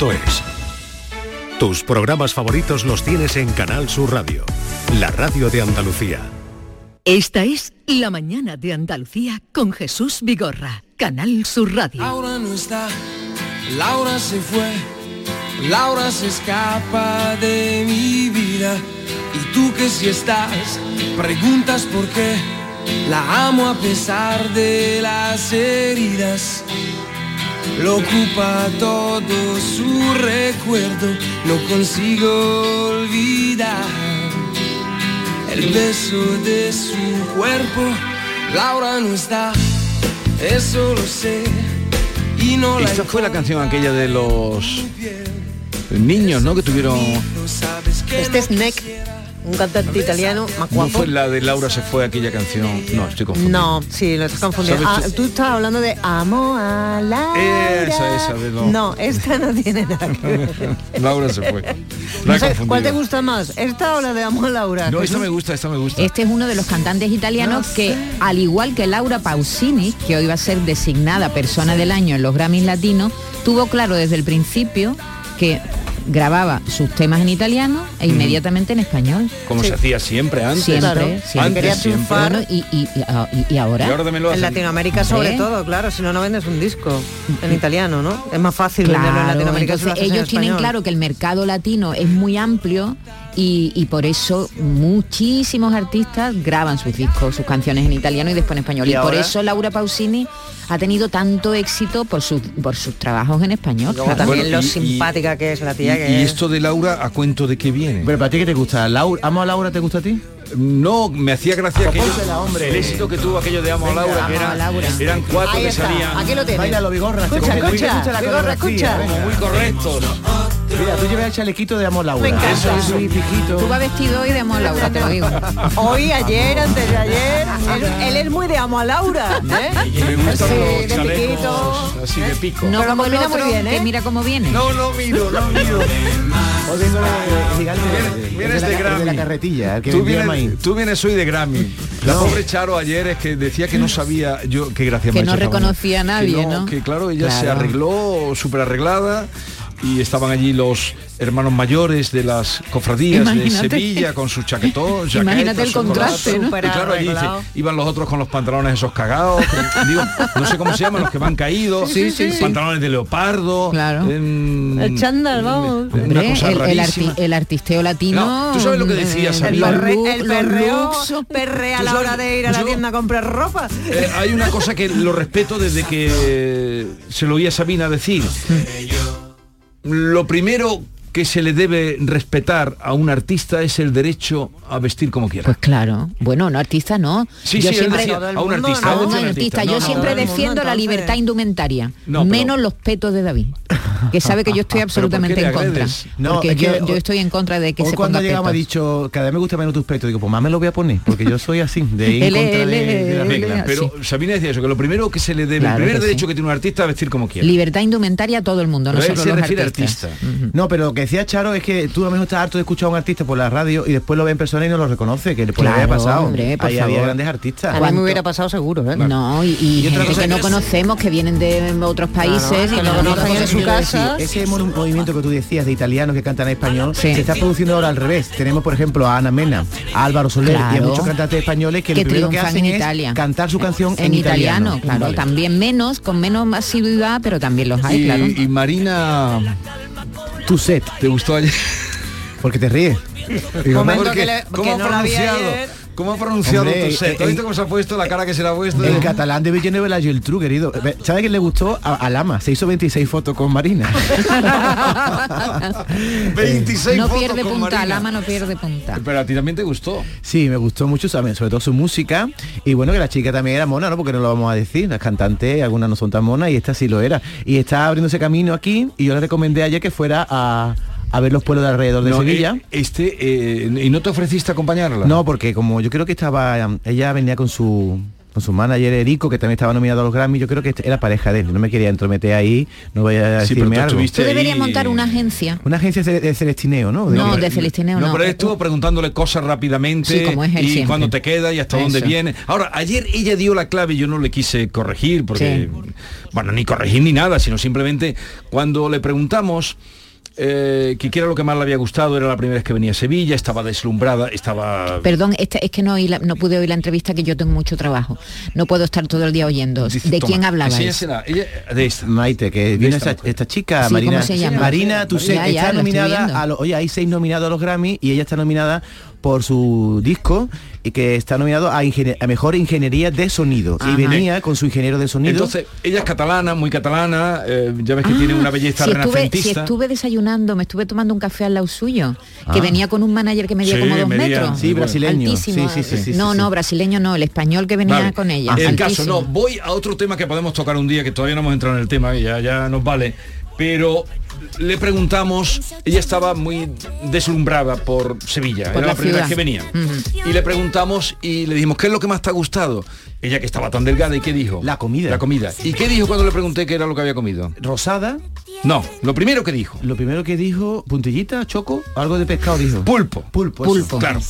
canalsur.es. Tus programas favoritos los tienes en Canal Sur Radio, la radio de Andalucía. Esta es La mañana de Andalucía con Jesús Vigorra, Canal Sur Radio. Laura no está, Laura se fue, Laura se escapa de mi vida. Y tú que si estás, preguntas por qué. La amo a pesar de las heridas. Lo ocupa todo su recuerdo, no consigo olvidar el beso de su cuerpo. Laura no está, eso lo sé. Y no la Esta fue la canción aquella de los niños, ¿no? Que tuvieron... Este es Neck, un cantante italiano más ¿No guapo. fue la de Laura se fue aquella canción? No, estoy confundido. No, sí, lo estás confundiendo. ¿Sabes Ah, tú? estás hablando de Amo a Laura. Esa, esa de los- No, esta no tiene nada que ver. Laura se fue. La No sé. ¿Cuál te gusta más? ¿Esta o la de Amo a Laura? No, esta me gusta, esta me gusta. Este es uno de los cantantes italianos que, al igual que Laura Pausini, que hoy va a ser designada persona del año en los Grammys latinos, tuvo claro desde el principio que grababa sus temas en italiano e inmediatamente en español. Como se hacía siempre antes. Siempre, siempre. Antes siempre. Bueno, y, y- y- y ahora. Y En. Latinoamérica sobre todo, claro, si no, no vendes un disco en italiano, ¿no? Es más fácil venderlo en Claro, Latinoamérica. si lo entonces en ellos tienen claro que el mercado latino es muy amplio y, y por eso muchísimos artistas graban sus discos, sus canciones en italiano y después en español. ¿Y Y, por eso Laura Pausini ha tenido tanto éxito por sus, por sus trabajos en español. Claro. también Bueno, lo y- y- simpática que es la tía Y, que y es. esto de Laura, ¿a cuento de qué viene? Pero para ti qué te gusta, Laura, amo a Laura, ¿te gusta a ti? No, me hacía gracia aquello, el éxito que tuvo aquello de Amo Venga, Laura, que a eran, Laura. eran cuatro Ahí que está, salían aquí lo tienes. Baila Vigorra. Escucha, como muy- escucha, la Vigorra, coreografía, escucha. venga. muy correctos. Mira, tú llevas el chalequito de amo a Laura. Me encanta. Eso es un piquito. Tú vas vestido hoy de amor Laura, te lo digo. Hoy, ayer, antes de ayer. Él, él es muy de amo a Laura. ¿eh? Me gustan Sí, los de piquito. así de pico. No Pero como el muy bien, ¿eh? que mira cómo viene. No, no miro, no miro. Hoy vengo de gigante. Vienes- de Grammy. la carretilla, el que Tú vienes, tú vienes hoy de Grammy. La No. pobre Charo ayer es que decía que no sabía, yo qué gracia Que me no reconocía a nadie, que ¿no? Que claro, ella se arregló súper arreglada y estaban allí los hermanos mayores de las cofradías de. Sevilla con su chaquetón, Imagínate el contraste, ¿no? Y claro, allí dice, iban los otros con los pantalones esos cagados, con- digo, no sé cómo se llaman, los que van caídos, Sí, sí, sí. pantalones de leopardo, Claro. em, El chándal, vamos. una Hombre, cosa el, el rarísima. arti- el artisteo latino. No, tú sabes lo que decía, eh, Sabina. El, perre- el perreo perrea a la hora de ir a la tienda a comprar ropa. Eh, hay una cosa que lo respeto desde que se lo oía Sabina decir. Lo primero que se le debe respetar a un artista es el derecho a vestir como quiera. Pues claro. Bueno, un artista no. Sí, yo sí, siempre, a un artista. un artista. Yo No, siempre defiendo mundo, la libertad indumentaria, No, pero- menos los petos de David, que sabe que yo estoy ¿Pero absolutamente en contra. porque es que yo, estoy en contra de que Hoy se cuando ponga ha dicho, cada vez me gusta menos tus petos, digo, pues más me lo voy a poner, porque yo soy así, de ir en contra de, la regla. Pero Sabina decía eso, que lo primero que se le debe, Claro el primer que derecho sí. que tiene un artista es vestir como quiera. Libertad indumentaria a todo el mundo, no solo los artistas. No, pero que decía Charo es que tú a lo mejor estás harto de escuchar a un artista por la radio y después lo ve en persona y no lo reconoce, que le puede haber Claro, pasado. hombre, por Ahí había grandes artistas. A mí me hubiera pasado seguro, ¿eh? No, y, y Y gente que no conocemos, que vienen de otros países Claro, y que que no no conocen en su casa. decir, ese movimiento que tú decías de italianos que cantan en español Sí. se está produciendo ahora al revés. Tenemos, por ejemplo, a Ana Mena, a Álvaro Soler y a Claro. muchos cantantes españoles que, que lo primero que hacen en es Italia. cantar su canción en, en italiano, italiano. claro, Vale. también menos, con menos asiduidad, pero también los hay, y, claro. y Marina, Tu set, ¿te gustó ayer? porque te ríes. Digo, Momento porque que le- ¿Cómo que ha no la vi pronunciado? ayer. ¿Cómo ha pronunciado Hombre, tu set? eh, ¿Has visto eh, cómo se ha puesto la cara que se le ha puesto? En catalán de Villeneuve la Geltrú, querido. ¿Sabe quién le gustó? A, a Lama. Se hizo 26 fotos con Marina. 26 no fotos pierde con punta, Marina. Lama no pierde punta. Pero a ti también te gustó. Sí, me gustó mucho, sabe, sobre todo su música. Y bueno, que la chica también era mona, ¿no? Porque no lo vamos a decir. Las cantantes, algunas no son tan monas y esta sí lo era. Y está abriéndose camino aquí y yo le recomendé ayer que fuera a, a ver los pueblos de alrededor de No, Sevilla. eh, este, eh, ¿Y no te ofreciste acompañarla? No, porque como yo creo que estaba, ella venía con su con su manager Erico, que también estaba nominado a los Grammy, yo creo que era pareja de él, no me quería entrometer ahí, no voy a Sí, decirme pero tú algo. Tú deberías ahí- montar una agencia. Una agencia de, de celestineo, ¿no? No, De- de Celestineo No, no. pero él estuvo preguntándole cosas rápidamente Sí, como es él y siempre. cuando te queda y hasta dónde viene. Ahora, ayer ella dio la clave y yo no le quise corregir porque, bueno, ni corregir ni nada, sino simplemente cuando le preguntamos eh, que qué era lo que más le había gustado, era la primera vez que venía a Sevilla, estaba deslumbrada, estaba... Perdón, esta- es que no, oí la- no pude oír la entrevista que yo tengo mucho trabajo. No puedo estar todo el día oyendo. Dice, ¿De toma, quién hablabais? Ella, de esta. Maite, que viene esta esta, mujer. esta chica, Sí, Marina. ¿cómo se llama? Marina, tú sé, Ya, está lo nominada viendo. a los, oye, hay seis nominados a los Grammy y ella está nominada por su disco y que está nominado a, mejor ingeniería de sonido Ajá. y venía con su ingeniero de sonido Entonces, ella es catalana, muy catalana, eh, ya ves que tiene una belleza Ah, si estuve, si renacentista. estuve desayunando, me estuve tomando un café al lado suyo, que Ah. venía con un manager que medía Sí, como dos medía- metros. Sí, brasileño. Altísimo. Sí, sí, sí, sí, no, sí, no, sí. brasileño no, el español que venía Vale. con ella. El caso, no, voy a otro tema que podemos tocar un día, que todavía no hemos entrado en el tema, que ya, ya nos vale, pero le preguntamos, ella estaba muy deslumbrada por Sevilla, Por era la la primera vez que venía. Y le preguntamos y le dijimos, ¿qué es lo que más te ha gustado? Ella que estaba tan delgada, ¿y qué dijo? La comida. La comida. ¿Y qué dijo cuando le pregunté qué era lo que había comido? Rosada, No, lo primero que dijo, lo primero que dijo, puntillita, choco, algo de pescado dijo. pulpo. Pulpo. eso. Pulpo. Claro.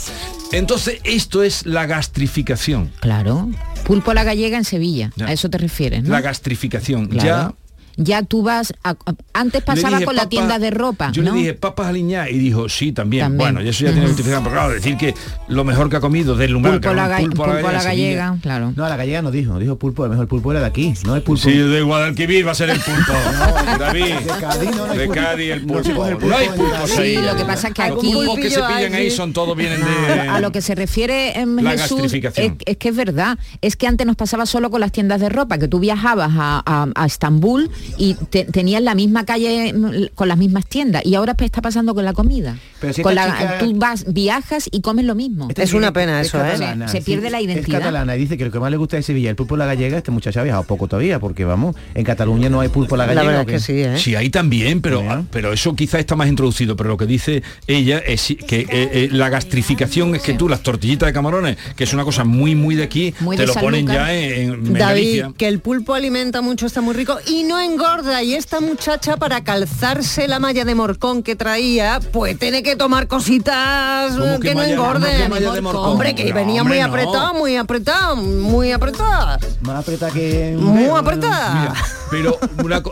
Entonces, esto es la gastrificación. Claro. Pulpo a la gallega en Sevilla. Ya. A eso te refieres, ¿no? La gastrificación. Claro. Ya Ya tú vas a- antes pasaba dije, con la tienda de ropa, Yo ¿no? le dije papas aliñadas y dijo sí también. También. Bueno, y eso ya tiene justificación, pero claro, decir que lo mejor que ha comido pulpo, la, ga- un pulpo a la gallega, claro. No, a la gallega no dijo, dijo pulpo, lo mejor el pulpo era de aquí, no el pulpo. Sí, de Guadalquivir va a ser el pulpo. David. de Cádiz no, no hay de pulpo. Cádiz el pulpo. el No, hay pulpos ahí. Sí, lo que pasa es que Los aquí- pulpos que se pillan ahí, son todos vienen de... a lo que se refiere en La Jesús es, es que es verdad es que antes nos pasaba solo con las tiendas de ropa que tú viajabas a, a- a Estambul y te- tenías la misma calle mm, con las mismas tiendas y ahora pues está pasando con la comida Pero si con la, chica- tú vas viajas y comes lo mismo Esta Es una pena eso, ¿eh? Se pierde la identidad. Es catalana y dice que lo que más le gusta de Sevilla, el pulpo a la gallega, este muchacho ha viajado poco todavía, porque vamos, en Cataluña no hay pulpo a la La gallega. que sí, ¿eh? Sí, ahí también, pero, pero eso quizá está más introducido. Pero lo que dice ella es que eh, eh, la gastrificación es que tú las tortillitas de camarones, que es una cosa muy muy de aquí, Muy te de lo ponen Sanlúcar. ya en, en David, Galicia. que el pulpo alimenta mucho, está muy rico y no engorda. Y esta muchacha para calzarse la malla de morcón que traía, pues tiene que tomar cositas ¿Cómo eh, que que, no engorden. cómo que malla de morcón? Hombre, que No, venía hombre, muy no. apretado, muy apretado, muy apretado. Más apretada que... Muy apretada. Mira, pero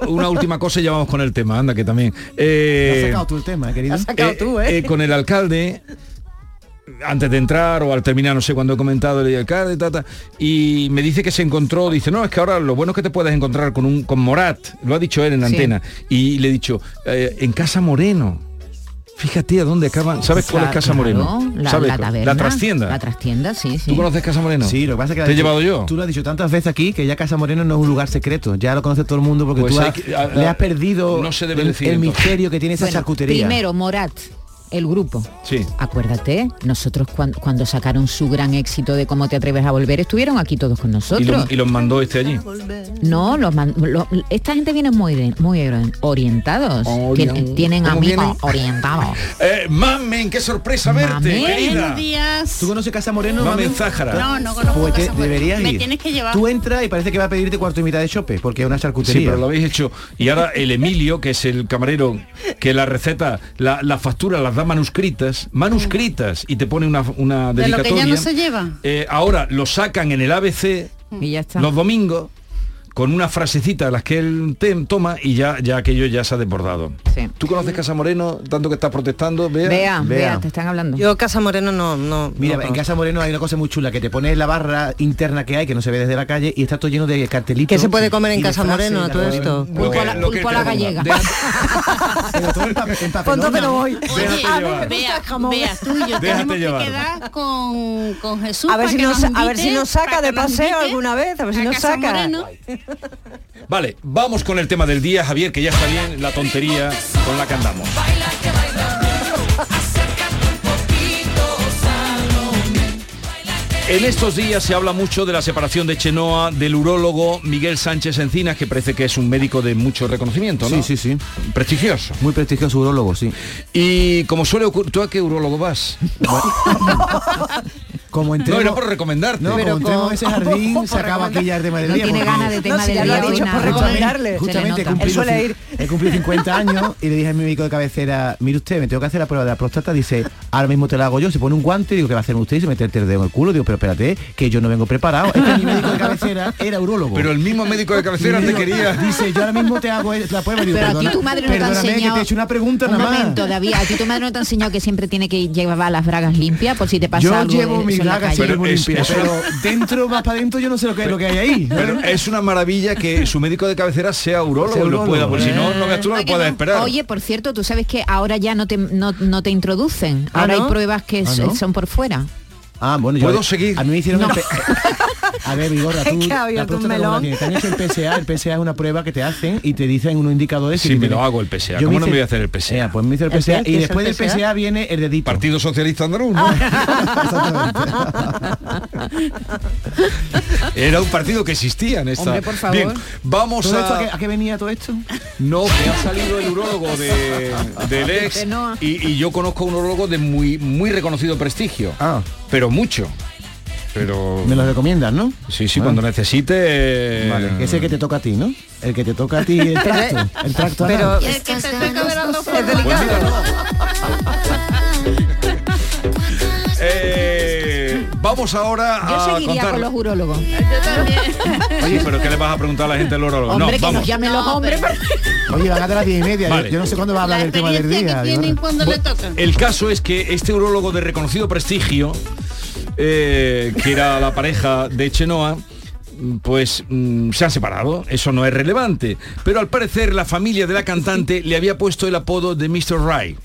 una, última cosa y ya vamos con el tema, anda que también. Has Eh, sacado tú el tema, querido. Has sacado tú, ¿eh? con el alcalde antes de entrar o al terminar, no sé cuándo he comentado el alcalde, tata, y me dice que se encontró, dice, no, es que ahora lo bueno es que te puedes encontrar con un con Morat, lo ha dicho él en la Sí. antena, y le he dicho, eh, en Casa Moreno. Fíjate a dónde acaban. ¿Sabes cuál es Casa Claro, Moreno? La, ¿Sabes la taberna. La trastienda. La trastienda, sí, sí. ¿Tú conoces Casa Moreno? Sí, lo que pasa es que... ¿Te he dicho- llevado yo? Tú lo has dicho tantas veces aquí que ya Casa Moreno no es un lugar secreto. Ya lo conoce todo el mundo porque Pues tú hay has- que- a- le has perdido no se debe el, decir, el misterio que tiene esa Bueno, charcutería. Primero, Morat, el grupo. Sí. Acuérdate, nosotros cuan- cuando, sacaron su gran éxito de Cómo te atreves a volver, estuvieron aquí todos con Y, nosotros. lo- y los mandó este allí. No, los esta gente viene muy, muy orientados. Orien- Tien- tienen ¿Cómo amigos vienen? orientados. Eh, mamen, qué sorpresa verte, Mamen. querida. Buenos días. ¿Tú conoces Casa Moreno? Mamen mami? Zájara. No, no conozco Pues te- Casa deberías Me ir. tienes que llevar. Tú entras y parece que va a pedirte cuarto y mitad de chope, porque es una Sí, charcutería. pero lo habéis hecho. Y ahora el Emilio, que es el camarero, que la receta, la, la factura las da manuscritas, manuscritas, y te pone una, una De lo que dedicatoria. ya no se lleva. Eh, ahora lo sacan en el ABC Y ya está. los domingos con una frasecita de las que él te- toma y ya, ya aquello ya se ha desbordado. Sí. ¿Tú conoces Casa Moreno, tanto que estás protestando? Vea. Vea, te están hablando. Yo Casa Moreno no, no. Mira, no en. Casa Moreno hay una cosa muy chula, que te pones la barra interna que hay, que no se ve desde la calle, y está todo lleno de cartelitos. ¿Qué se puede comer en Casa Moreno, todo esto? Pulpo a la- pulpo a la gallega. Deja- Pero voy. Vea, tú y yo tenemos que quedar con, con Jesús A ver para si que nos, a ver si nos saca de paseo alguna vez, a ver si nos saca. Vale, vamos con el tema del día, Javier, que ya está bien la tontería con la que andamos. En estos días se habla mucho de la separación de Chenoa del urólogo Miguel Sánchez Encinas, que parece que es un médico de mucho reconocimiento, ¿no? Sí, sí, sí. Prestigioso. Muy prestigioso urólogo, sí. Y como suele ocurrir, ¿tú a qué urólogo vas? como No, entremos, era por recomendarte. no, Pero como entremos con- en ese jardín, por se acaba aquí ya el tema del No día. tiene ganas de tema No, si del ya lo ha día por recomendarle. Justamente suele ir. he cumplido 50 años y le dije a mi médico de cabecera, mire usted, me tengo que hacer la prueba de la próstata, dice, ahora mismo te la hago yo, se pone un guante, digo, ¿qué va a hacer usted? Y se mete el dedo en el culo, digo, pero espérate, que yo no vengo preparado. Es que mi médico de cabecera era urólogo. Pero el mismo médico de cabecera te quería. Dice, yo ahora mismo te hago la prueba. Digo, Pero a ti tu madre no te ha enseñado... que te he hecho una pregunta Un nada más. momento, David, a ti tu madre no te ha enseñado que siempre tiene que llevar las bragas limpias por si te pasa Yo algo llevo de mis eso en la calle. Pero muy es- limpias, es- pero dentro, más para adentro, yo no sé lo que, lo que hay ahí. Pero es una maravilla que su médico de cabecera sea urólogo y lo pueda, porque si no, no veas tú, no lo ¿A que puedes esperar. Oye, por cierto, tú sabes que ahora ya no te, no, no te introducen. ¿Ah, Ahora no? hay pruebas que ¿Ah, son por fuera. Ah, bueno, yo... ¿Puedo seguir? A mí me hicieron... No. A ver, Vigorra, tú... la melón. tienes. Te han hecho el PSA, el PSA es una prueba que te hacen y te dicen unos indicadores... Sí, y me tienes- lo hago el PSA. Yo ¿Cómo no hice- me voy a hacer el PSA? Pues me hice el ¿El PSA y es después el del PSA? PSA viene el dedito. Partido Socialista Andaluz, ¿no? Era un partido que existía en esta. Hombre, por favor. Bien, vamos ¿Todo esto a a. qué, a qué venía todo esto? No, que ha salido el urólogo de, del ex y, y yo conozco a un urólogo de muy muy reconocido prestigio. Ah. Pero mucho. Pero Me lo recomiendas, ¿no? sí, sí, Ah. cuando necesite. Vale, que es el que te toca a ti, ¿no? El que te toca a ti el tracto. El tracto Pero. Es que te toca ver las dos es formas. delicado. Eh, vamos ahora Yo a seguiría contar. con los urólogos. Yo también. Oye, pero ¿qué le vas a preguntar a la gente del urólogo? Hombre, no, que vamos. nos llamen los hombres. pero- Oye, van a las diez y media. Yo- Vale. Yo, no sé cuándo va a hablar La del tema del día. que tienen cuando le tocan. El caso es que este urólogo de reconocido prestigio, eh, que era la pareja de Chenoa, pues mm, se han separado, eso no es relevante, pero al parecer la familia de la cantante le había puesto el apodo de Mr. Right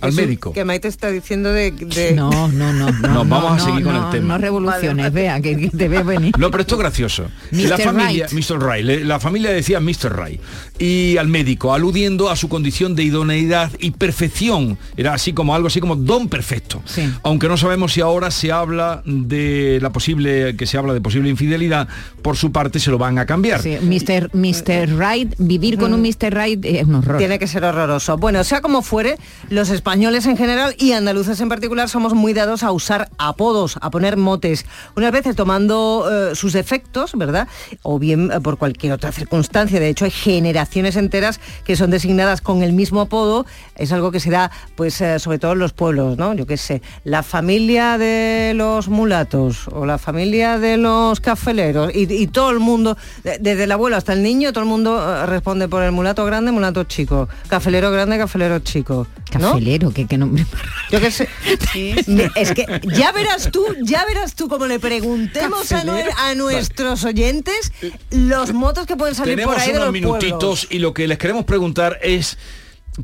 al médico. Que Maite está diciendo de... de- No, no, no, no. No, vamos a no, seguir con el tema. No revoluciones, vea, que, que te veo venir. No, pero esto es gracioso. Mr. La familia, Right. Mr. Le- la familia decía Mr. Right y al médico, aludiendo a su condición de idoneidad y perfección. Era así como algo así como don perfecto. Sí. Aunque no sabemos si ahora se habla de la posible, que se habla de posible infidelidad, por su parte se lo van a cambiar. Sí, Mr. Mr. Right, vivir con un Mr. Right es un horror. Tiene que ser horroroso. Bueno, sea como fuere, los españoles en general y andaluces en particular somos muy dados a usar apodos, a poner motes, unas veces tomando eh, sus efectos, ¿verdad? O bien eh, por cualquier otra circunstancia. De hecho, hay generaciones enteras que son designadas con el mismo apodo. Es algo que se da, pues, eh, sobre todo en los pueblos, ¿no? Yo qué sé, la familia de los mulatos o la familia de los cafeleros y, todo el mundo, de- desde el abuelo hasta el niño, todo el mundo responde por el mulato grande, mulato chico, cafelero grande, cafelero chico. Cafelero, que, que nombre. Yo qué sé. Es que ya verás tú, ya verás tú como le preguntemos a, nue- a nuestros oyentes los motos que pueden salir Tenemos por ahí de unos los minutitos pueblos. y lo que les queremos preguntar es,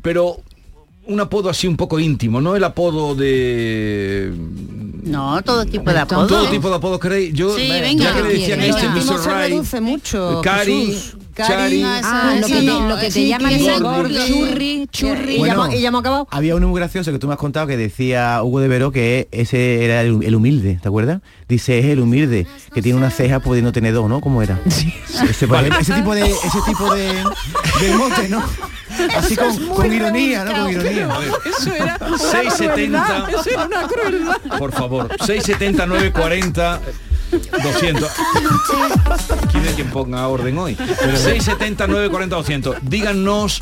pero un apodo así un poco íntimo, no el apodo de No, todo tipo de apodos. todo tipo de apodos queréis. Yo Sí, ya venga. que le decían Venga. este Mr. Right, mucho, Cari, Jesús. Cari. Eso- Ah, lo que, no, lo que te sí, llaman churri, churri. Y, Bueno. y ya hemos acabado. Había uno muy gracioso que tú me has contado que decía Hugo de Vero que ese era el, el humilde, ¿te acuerdas? Dice, es el humilde, que tiene una ceja pudiendo tener dos, ¿no? ¿Cómo era? Ese, pues, ese tipo de ese tipo de, de mote, ¿no? Así con, con ironía, ¿no? Con ironía. Eso era 670 Eso era una crueldad. por favor 670 940 200 quiere quien ponga orden hoy 670 940 200 díganos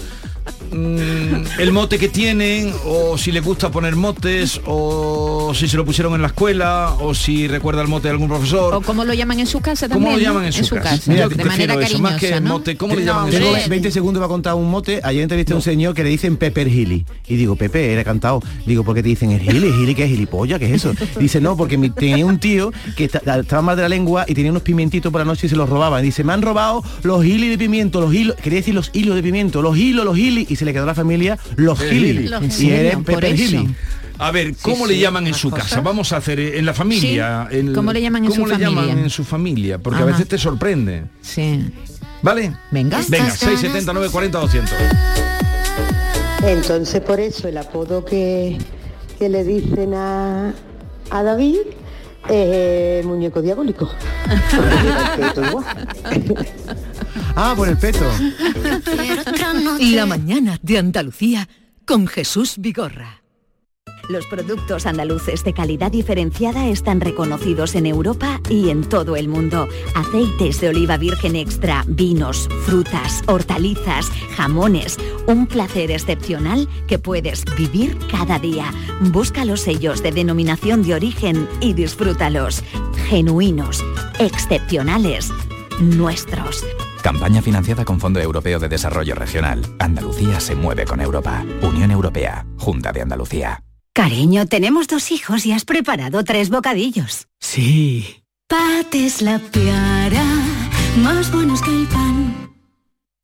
mm, el mote que tienen o si les gusta poner motes o si se lo pusieron en la escuela o si recuerda el mote de algún profesor O cómo lo llaman en su casa ¿Cómo también. lo ¿no? llaman en su, casa? Mira, Yo de manera eso, más cariñosa, que ¿no? mote ¿cómo le No, llaman en su Tengo hombre. 20 segundos para contar un mote. Ayer entrevisté a un señor que le dicen Pepper Hilly. Y digo, Pepe, era cantado. Digo, ¿por qué te dicen el Hilly? ¿Hilly qué es gilipollas? ¿Qué es eso? Dice, no, porque mi- tenía un tío que esta- estaba mal de la lengua y tenía unos pimientitos por la noche y se los robaban. Dice, me han robado los hilis de pimiento, los hilos, quería decir los hilos de pimiento, los hilos, los Y se le quedó a la familia los. ¿En Y Pepper eso. Hilly. A ver, ¿cómo le llaman en su casa? Vamos a hacer eh, en la familia. Sí, ¿cómo le llaman en ¿cómo su le llaman familia? en su familia? Porque a veces te sorprende. Sí. ¿Vale? Venga. Venga, 679 40 200. Entonces por eso el apodo que, que le dicen a, a David es el muñeco diabólico. Ah, por el peto. La mañana de Andalucía con Jesús Vigorra. Los productos andaluces de calidad diferenciada están reconocidos en Europa y en todo el mundo. Aceites de oliva virgen extra, vinos, frutas, hortalizas, jamones. Un placer excepcional que puedes vivir cada día. Busca los sellos de denominación de origen y disfrútalos. Genuinos, excepcionales, nuestros. Campaña financiada con Fondo Europeo de Desarrollo Regional. Andalucía se mueve con Europa. Unión Europea. Junta de Andalucía. Cariño, tenemos dos hijos y has preparado tres bocadillos. Sí. Pates la piara, más buenos que el pan.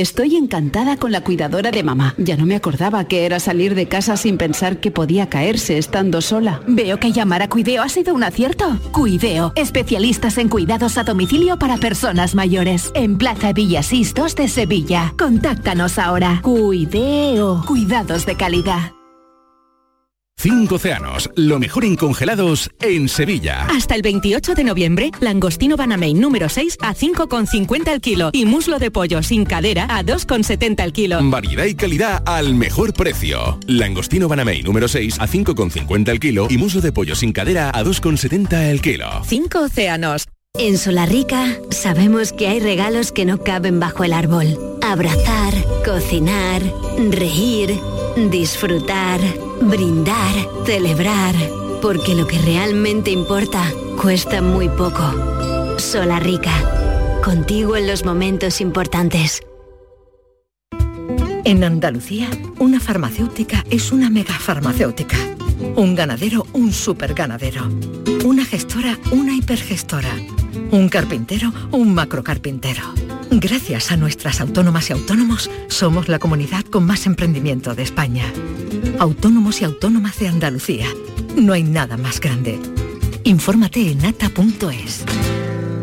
Estoy encantada con la cuidadora de mamá. Ya no me acordaba que era salir de casa sin pensar que podía caerse estando sola. Veo que llamar a Cuideo ha sido un acierto. Cuideo, especialistas en cuidados a domicilio para personas mayores. En Plaza Villasís 2 de Sevilla. Contáctanos ahora. Cuideo, cuidados de calidad. Cinco océanos, lo mejor en congelados en Sevilla. Hasta el 28 de noviembre, langostino Banamain número 6 a 5,50 el kilo y muslo de pollo sin cadera a 2,70 el kilo. Variedad y calidad al mejor precio. Langostino Banamey número 6 a 5,50 el kilo y muslo de pollo sin cadera a 2,70 el kilo. Cinco océanos. En Solarrica sabemos que hay regalos que no caben bajo el árbol. Abrazar, cocinar, reír, disfrutar, brindar, celebrar. Porque lo que realmente importa cuesta muy poco. Solarrica. Contigo en los momentos importantes. En Andalucía, una farmacéutica es una megafarmacéutica. Un ganadero, un superganadero. Una gestora, una hipergestora. Un carpintero, un macrocarpintero. Gracias a nuestras autónomas y autónomos, somos la comunidad con más emprendimiento de España. Autónomos y autónomas de Andalucía. No hay nada más grande. Infórmate en ata.es.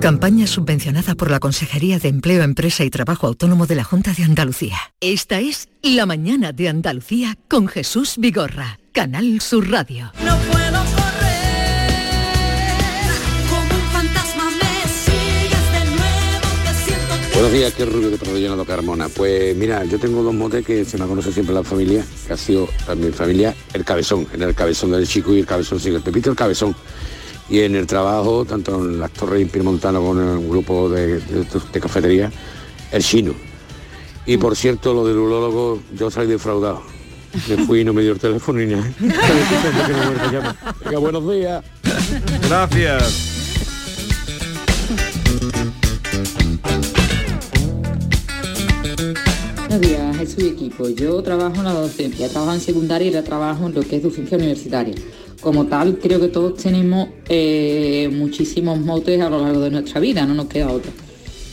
Campaña subvencionada por la Consejería de Empleo, Empresa y Trabajo Autónomo de la Junta de Andalucía. Esta es La Mañana de Andalucía con Jesús Vigorra, Canal Sur Radio. No puedo correr, como un fantasma me sigues de nuevo, te siento que Buenos días, qué rubio que te llenado Carmona. Pues mira, yo tengo dos motes que se me conoce siempre la familia, que ha sido también familia, el cabezón, en el cabezón del chico y el cabezón sigue, el Pepito el cabezón. Y en el trabajo, tanto en las Torres Impirmontano como en un grupo de, de- de cafetería, el chino. Y por cierto, lo del urólogo, yo salí defraudado. Me fui y no me dio el teléfono ni nada. Venga, buenos días. Gracias. Buenos días, Jesús y equipo. Yo trabajo en la docencia, trabajo en secundaria y ahora trabajo en lo que es docencia universitaria. Como tal, creo que todos tenemos eh, muchísimos motes a lo largo de nuestra vida, no nos queda otro.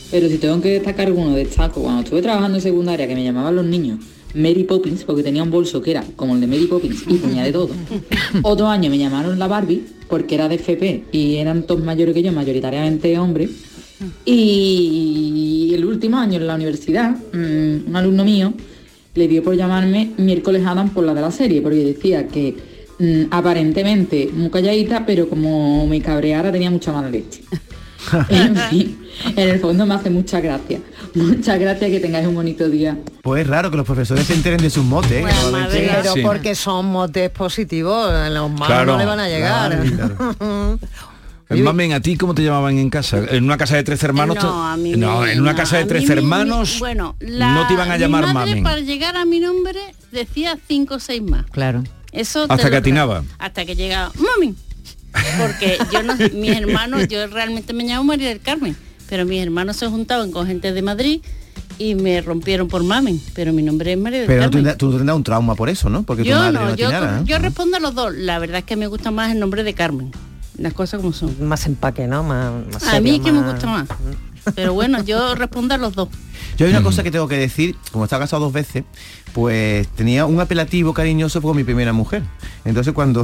Pero si tengo que destacar uno, destaco cuando estuve trabajando en secundaria que me llamaban los niños Mary Poppins, porque tenía un bolso que era como el de Mary Poppins y tenía de todo. Otro año me llamaron la Barbie, porque era de FP y eran todos mayores que yo, mayoritariamente hombres. Y el último año en la universidad, mm, un alumno mío le dio por llamarme miércoles Adam por la de la serie, porque decía que mm, aparentemente muy calladita, pero como me cabreara tenía mucha mala leche. en fin, en el fondo me hace mucha gracia. Muchas gracias, que tengáis un bonito día. Pues es raro que los profesores se enteren de sus motes. ¿eh? Pero Sí. porque son motes positivos, los malos Claro, no le van a llegar. Mamen, ¿a ti cómo te llamaban en casa? ¿En una casa de tres hermanos? No, a mí no, me- en una casa de tres mí hermanos mi- bueno, la- no te iban a mi llamar madre, Mamen. para llegar a mi nombre decía cinco o seis más. Claro. Eso Hasta que atinaba. Hasta que llegaba, mami. Porque yo no, mis hermanos, yo realmente me llamo María del Carmen, pero mis hermanos se juntaban con gente de Madrid y me rompieron por Mamen, pero mi nombre es María del Pero tú, Carmen. tú tendrás un trauma por eso, ¿no? Porque tu Yo madre no, no yo, nada, yo respondo a los dos. La verdad es que me gusta más el nombre de Carmen. Las cosas como son. Más empaque, ¿no? Más, más a mí es que me gusta más. Pero bueno, yo respondo a los dos. Yo hay una cosa que tengo que decir, como estaba casado dos veces, pues tenía un apelativo cariñoso con mi primera mujer. Entonces cuando,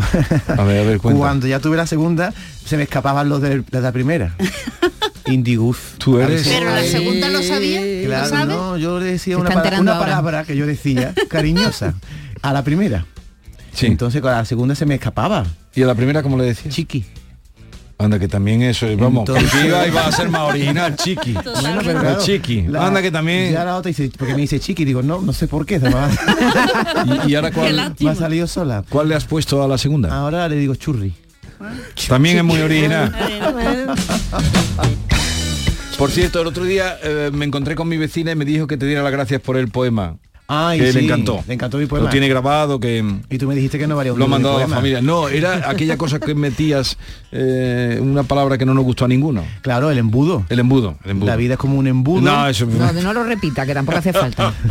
A ver, a ver, cuenta. cuando ya tuve la segunda, se me escapaban los de, de la primera. Indiguf. Tú eres- Pero la segunda lo sabía, ¿lo Claro, sabe? no, yo le decía una, está pala- enterando una ahora. palabra que yo decía cariñosa a la primera. Sí. Entonces con la segunda se me escapaba. ¿Y a la primera cómo le decía? Chiqui. Anda, que también eso es, vamos, Entonces- que iba, iba a ser más original, chiqui. Bueno, pero La claro, chiqui. la- Anda, que también... Ya la otra dice, porque me dice chiqui, digo, no, no sé por qué. ¿Y, y ahora cuál, me ha salido sola. cuál le has puesto a la segunda? Ahora le digo churri. También es muy original. Por cierto, el otro día eh, me encontré con mi vecina y me dijo que te diera las gracias por el poema. Ay, que sí, le encantó. le encantó mi poema. Lo tiene grabado, que Y tú me dijiste que no valía un lo mandado a la familia. No, era aquella cosa que metías, eh, una palabra que no nos gustó a ninguno. Claro, el embudo. El embudo, el embudo. La vida es como un embudo. No, eso No, no lo repita, que tampoco hace falta.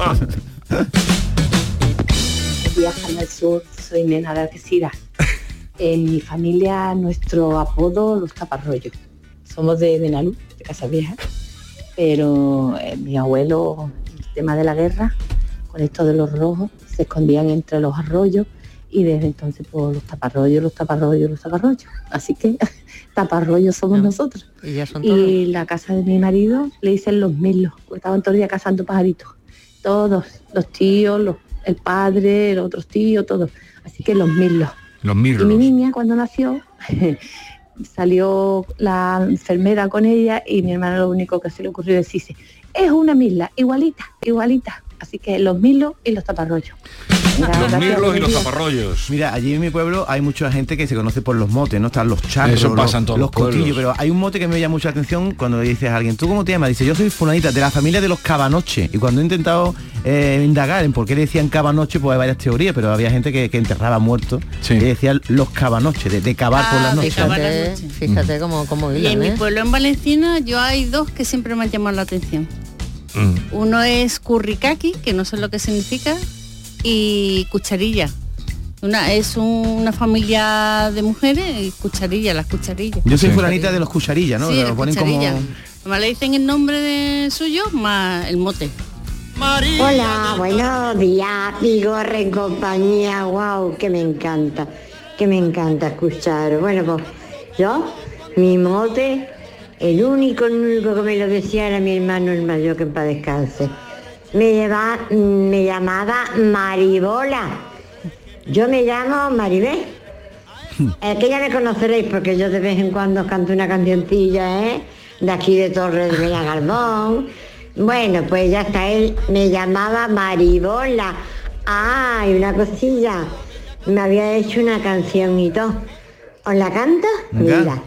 Al sur, soy nena de Algeciras. En mi familia, nuestro apodo, los taparrollos. Somos de Benalú, de Casa Vieja. Pero eh, mi abuelo, el tema de la guerra, con esto de los rojos, se escondían entre los arroyos y desde entonces pues los taparrollos, los taparrollos, los taparrollos. Así que taparrollos somos nosotros. Y ya son todos. Y la casa de mi marido le dicen los milos, porque estaban todo el día cazando pajaritos. Todos, los tíos, los- el padre, los otros tíos, todos. Así que los milos. Los Y mi niña cuando nació salió la enfermera con ella y mi hermana lo único que se le ocurrió decirse, es una misla, igualita, igualita. Así que los milos y los taparrollos. Los mirlos y los taparrollos. Mira, allí en mi pueblo hay mucha gente que se conoce por los motes, ¿no? Están los charros, Eso pasa los, en todos los los pueblos. cotillos, pero hay un mote que me llama mucha atención cuando le dices a alguien, ¿tú cómo te llamas? Dice, yo soy fulanita, de la familia de los cabanoche. Y cuando he intentado eh, indagar en por qué le decían cabanoche, pues hay varias teorías, pero había gente que, que enterraba muertos y decían los cabanoches, de, de cavar por Ah, las de noches. cavar las noches. Fíjate cómo, cómo Y en mi ¿eh? pueblo en Valenciana yo hay dos que siempre me han llamado la atención. Uno es curricaki, que no sé lo que significa, y cucharilla. Una, es un- una familia de mujeres y cucharilla, las cucharillas. Yo soy fulanita de los cucharillas, ¿no? Sí, lo ponen como... Además le dicen el nombre de suyo más el mote. Hola, buenos días, Vigorra en compañía, wow, que me encanta, que me encanta escuchar. Bueno, pues yo, mi mote, el único, el único que me lo decía era mi hermano el mayor que en paz descanse. Me, lleva, me llamaba Maribola. Yo me llamo Maribel. Es que ya me conoceréis porque yo de vez en cuando canto una cancioncilla, ¿eh? De aquí de Torres de Garbón. Bueno, pues ya está, él me llamaba Maribola. Ah, y una cosilla. Me había hecho una canción y todo. ¿Os la canto? Mira.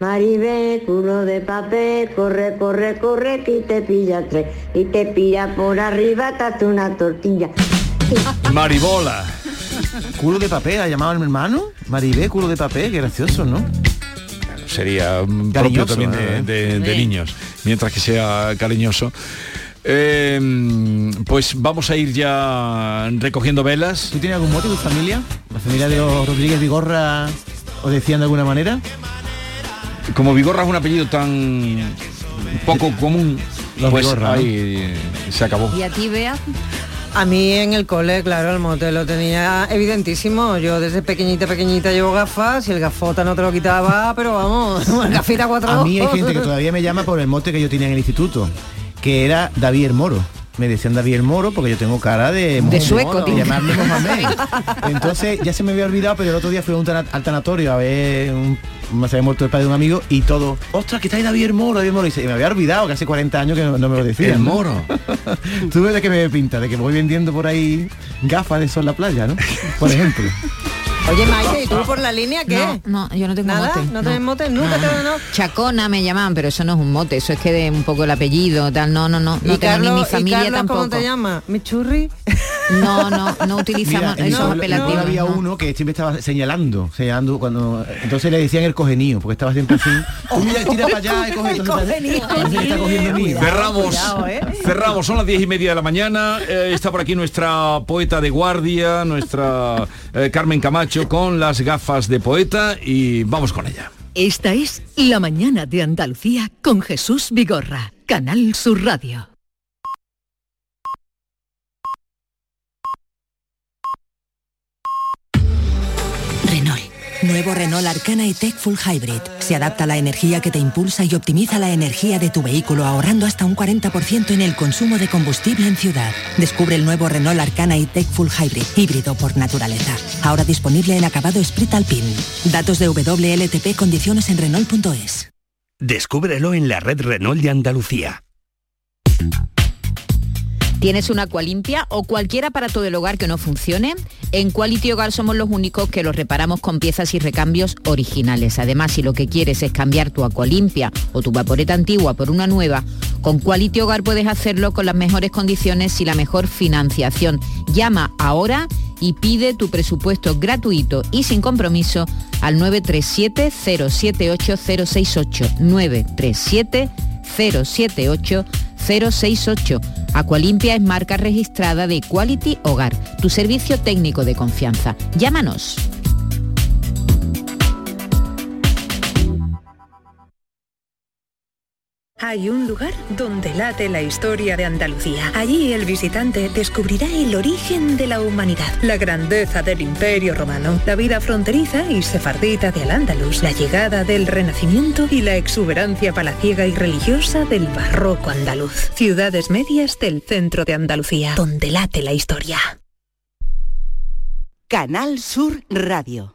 Maribel, culo de papel, corre, corre, corre, que te pilla tres. Y te pilla por arriba, te hace una tortilla. Maribola. Culo de papel, ¿ha llamado a mi hermano? Maribé, culo de papel, qué gracioso, ¿no? Sería mm, propio Cariñoso, también ¿eh? de, de- de Sí. niños, mientras que sea cariñoso. Eh, pues vamos a ir ya recogiendo velas. ¿Tú tienes algún mote de tu familia? ¿La familia de los Rodríguez Vigorra os decían de alguna manera? Como Vigorra es un apellido tan poco común, Los pues Vigorra, ¿no? ahí se acabó. ¿Y a ti, Bea? A mí en el cole, claro, el mote lo tenía evidentísimo. Yo desde pequeñita, pequeñita llevo gafas y el gafota no te lo quitaba, pero vamos, gafita cuatro A mí hay gente que todavía me llama por el mote que yo tenía en el instituto, que era David el Moro. Me decían David el Moro porque yo tengo cara de... De sueco, tío. llamarme Mohamed. Entonces ya se me había olvidado, pero el otro día fui a un al tanatorio a ver un, se había muerto el padre de un amigo y todo, ostras, que está ahí David el Moro, David el Moro. Y se- me había olvidado que hace 40 años que no, no me lo decía. El Moro. Tú ves de que me pinta, de que voy vendiendo por ahí gafas de sol en la playa, ¿no? Por ejemplo. Oye, Maite, ¿y tú por la línea qué? No, no, yo no tengo ¿Nada? mote. ¿No tenés mote? ¿Nunca te no? Chacona me llamaban, pero eso no es un mote, eso es que de un poco el apellido, tal, no, no, no, no ¿Y tengo ni mi ¿y familia Carlos tampoco. cómo te llama? ¿Mi churri? No, no, no utilizamos Mira, esos apelativos. había ¿no? uno que siempre estaba señalando, señalando cuando entonces le decían el cogenío, porque estaba siempre así. Tú mira, tira para allá y coge, entonces parece- parece que está cogiendo nido. Cerramos, cerramos, son las diez y media de la mañana. eh, está por aquí nuestra poeta de guardia, nuestra eh, Carmen Camacho, con las gafas de poeta y vamos con ella. Esta es La mañana de Andalucía con Jesús Vigorra, Canal Sur Radio. Nuevo Renault Arcana y Tech Full Hybrid. Se adapta a la energía que te impulsa y optimiza la energía de tu vehículo ahorrando hasta un 40% en el consumo de combustible en ciudad. Descubre el nuevo Renault Arcana y Tech Full Hybrid, híbrido por naturaleza. Ahora disponible en acabado Sprit Alpine. Datos de WLTP condiciones en Renault.es. Descúbrelo en la red Renault de Andalucía. ¿Tienes una Aqualimpia o cualquier aparato del hogar que no funcione? En Quality Hogar somos los únicos que los reparamos con piezas y recambios originales. Además, si lo que quieres es cambiar tu Aqualimpia o tu vaporeta antigua por una nueva, con Quality Hogar puedes hacerlo con las mejores condiciones y la mejor financiación. Llama ahora y pide tu presupuesto gratuito y sin compromiso al 937 078 068 937 078 068. Aqualimpia es marca registrada de Quality Hogar, tu servicio técnico de confianza. Llámanos. Hay un lugar donde late la historia de Andalucía. Allí el visitante descubrirá el origen de la humanidad, la grandeza del imperio romano, la vida fronteriza y sefardita de Al-Ándalus, la llegada del Renacimiento y la exuberancia palaciega y religiosa del barroco andaluz. Ciudades medias del centro de Andalucía, donde late la historia. Canal Sur Radio.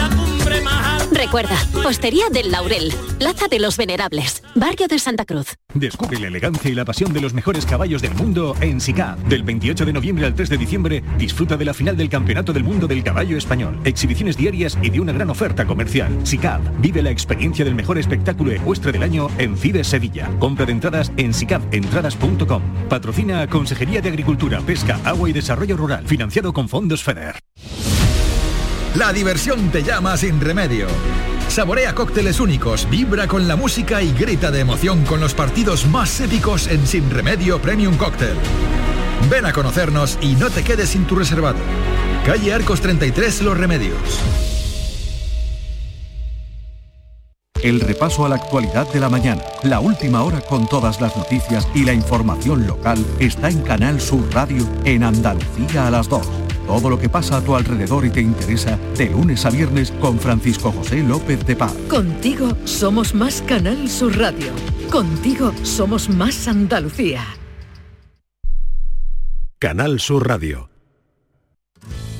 Recuerda, Hostería del Laurel, Plaza de los Venerables, Barrio de Santa Cruz. Descubre la elegancia y la pasión de los mejores caballos del mundo en SICAP. Del 28 de noviembre al 3 de diciembre, disfruta de la final del Campeonato del Mundo del Caballo Español. Exhibiciones diarias y de una gran oferta comercial. SICAP. Vive la experiencia del mejor espectáculo ecuestre del año en CIDE Sevilla. Compra de entradas en sicapentradas.com. Patrocina Consejería de Agricultura, Pesca, Agua y Desarrollo Rural. Financiado con fondos FEDER. La diversión te llama sin remedio. Saborea cócteles únicos, vibra con la música y grita de emoción con los partidos más épicos en Sin Remedio Premium Cóctel. Ven a conocernos y no te quedes sin tu reservado. Calle Arcos 33 Los Remedios. El repaso a la actualidad de la mañana, la última hora con todas las noticias y la información local está en Canal Sur Radio en Andalucía a las 2. Todo lo que pasa a tu alrededor y te interesa de lunes a viernes con Francisco José López de Paz. Contigo somos más Canal Sur Radio. Contigo somos más Andalucía. Canal Sur Radio.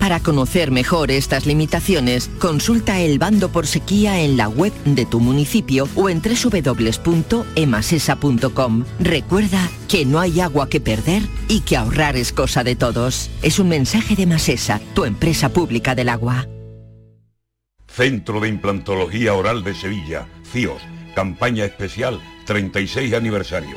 Para conocer mejor estas limitaciones, consulta el bando por sequía en la web de tu municipio o en www.emasesa.com. Recuerda que no hay agua que perder y que ahorrar es cosa de todos. Es un mensaje de Masesa, tu empresa pública del agua. Centro de Implantología Oral de Sevilla, CIOS, campaña especial 36 aniversario.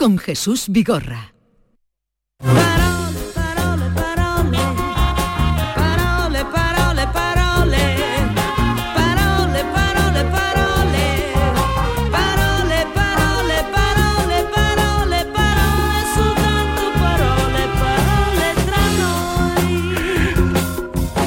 con Jesús Vigorra. Parole, parole, parole. Parole, parole, parole. Parole, parole, parole, parole, parole, soltanto parole, parole tra noi.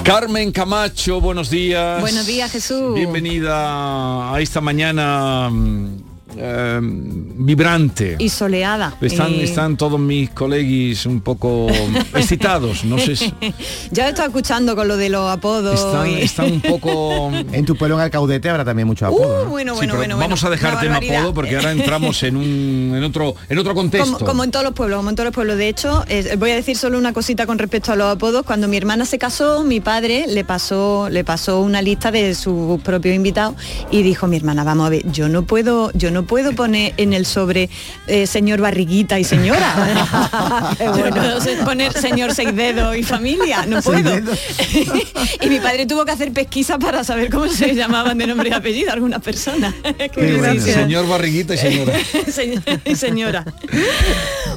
Carmen Camacho, buenos días. Buenos días, Jesús. Bienvenida a esta mañana mm, eh, vibrante. Y soleada. Están, Eh, están todos mis colegis un poco excitados, no sé. si- he estado escuchando con lo de los apodos. Están, y- están un poco... En tu pueblo en Alcaudete habrá también mucho apodo. Uh, bueno, bueno, bueno. vamos a dejar Una tema barbaridad. apodo porque ahora entramos en un en otro en otro contexto. Como, como en todos los pueblos, como en todos los pueblos. De hecho, eh, voy a decir solo una cosita con respecto a los apodos. Cuando mi hermana se casó, mi padre le pasó, le pasó una lista de sus propios invitados y dijo mi hermana, vamos a ver, yo no puedo, yo no puedo poner en el sobre eh, señor barriguita y señora. Yo no puedo se- poner señor seis dedos y familia, no puedo. y mi padre tuvo que hacer pesquisa para saber cómo se llamaban de nombre y apellido algunas personas. Bueno. Señor Barriguita y señora. Señor y señora.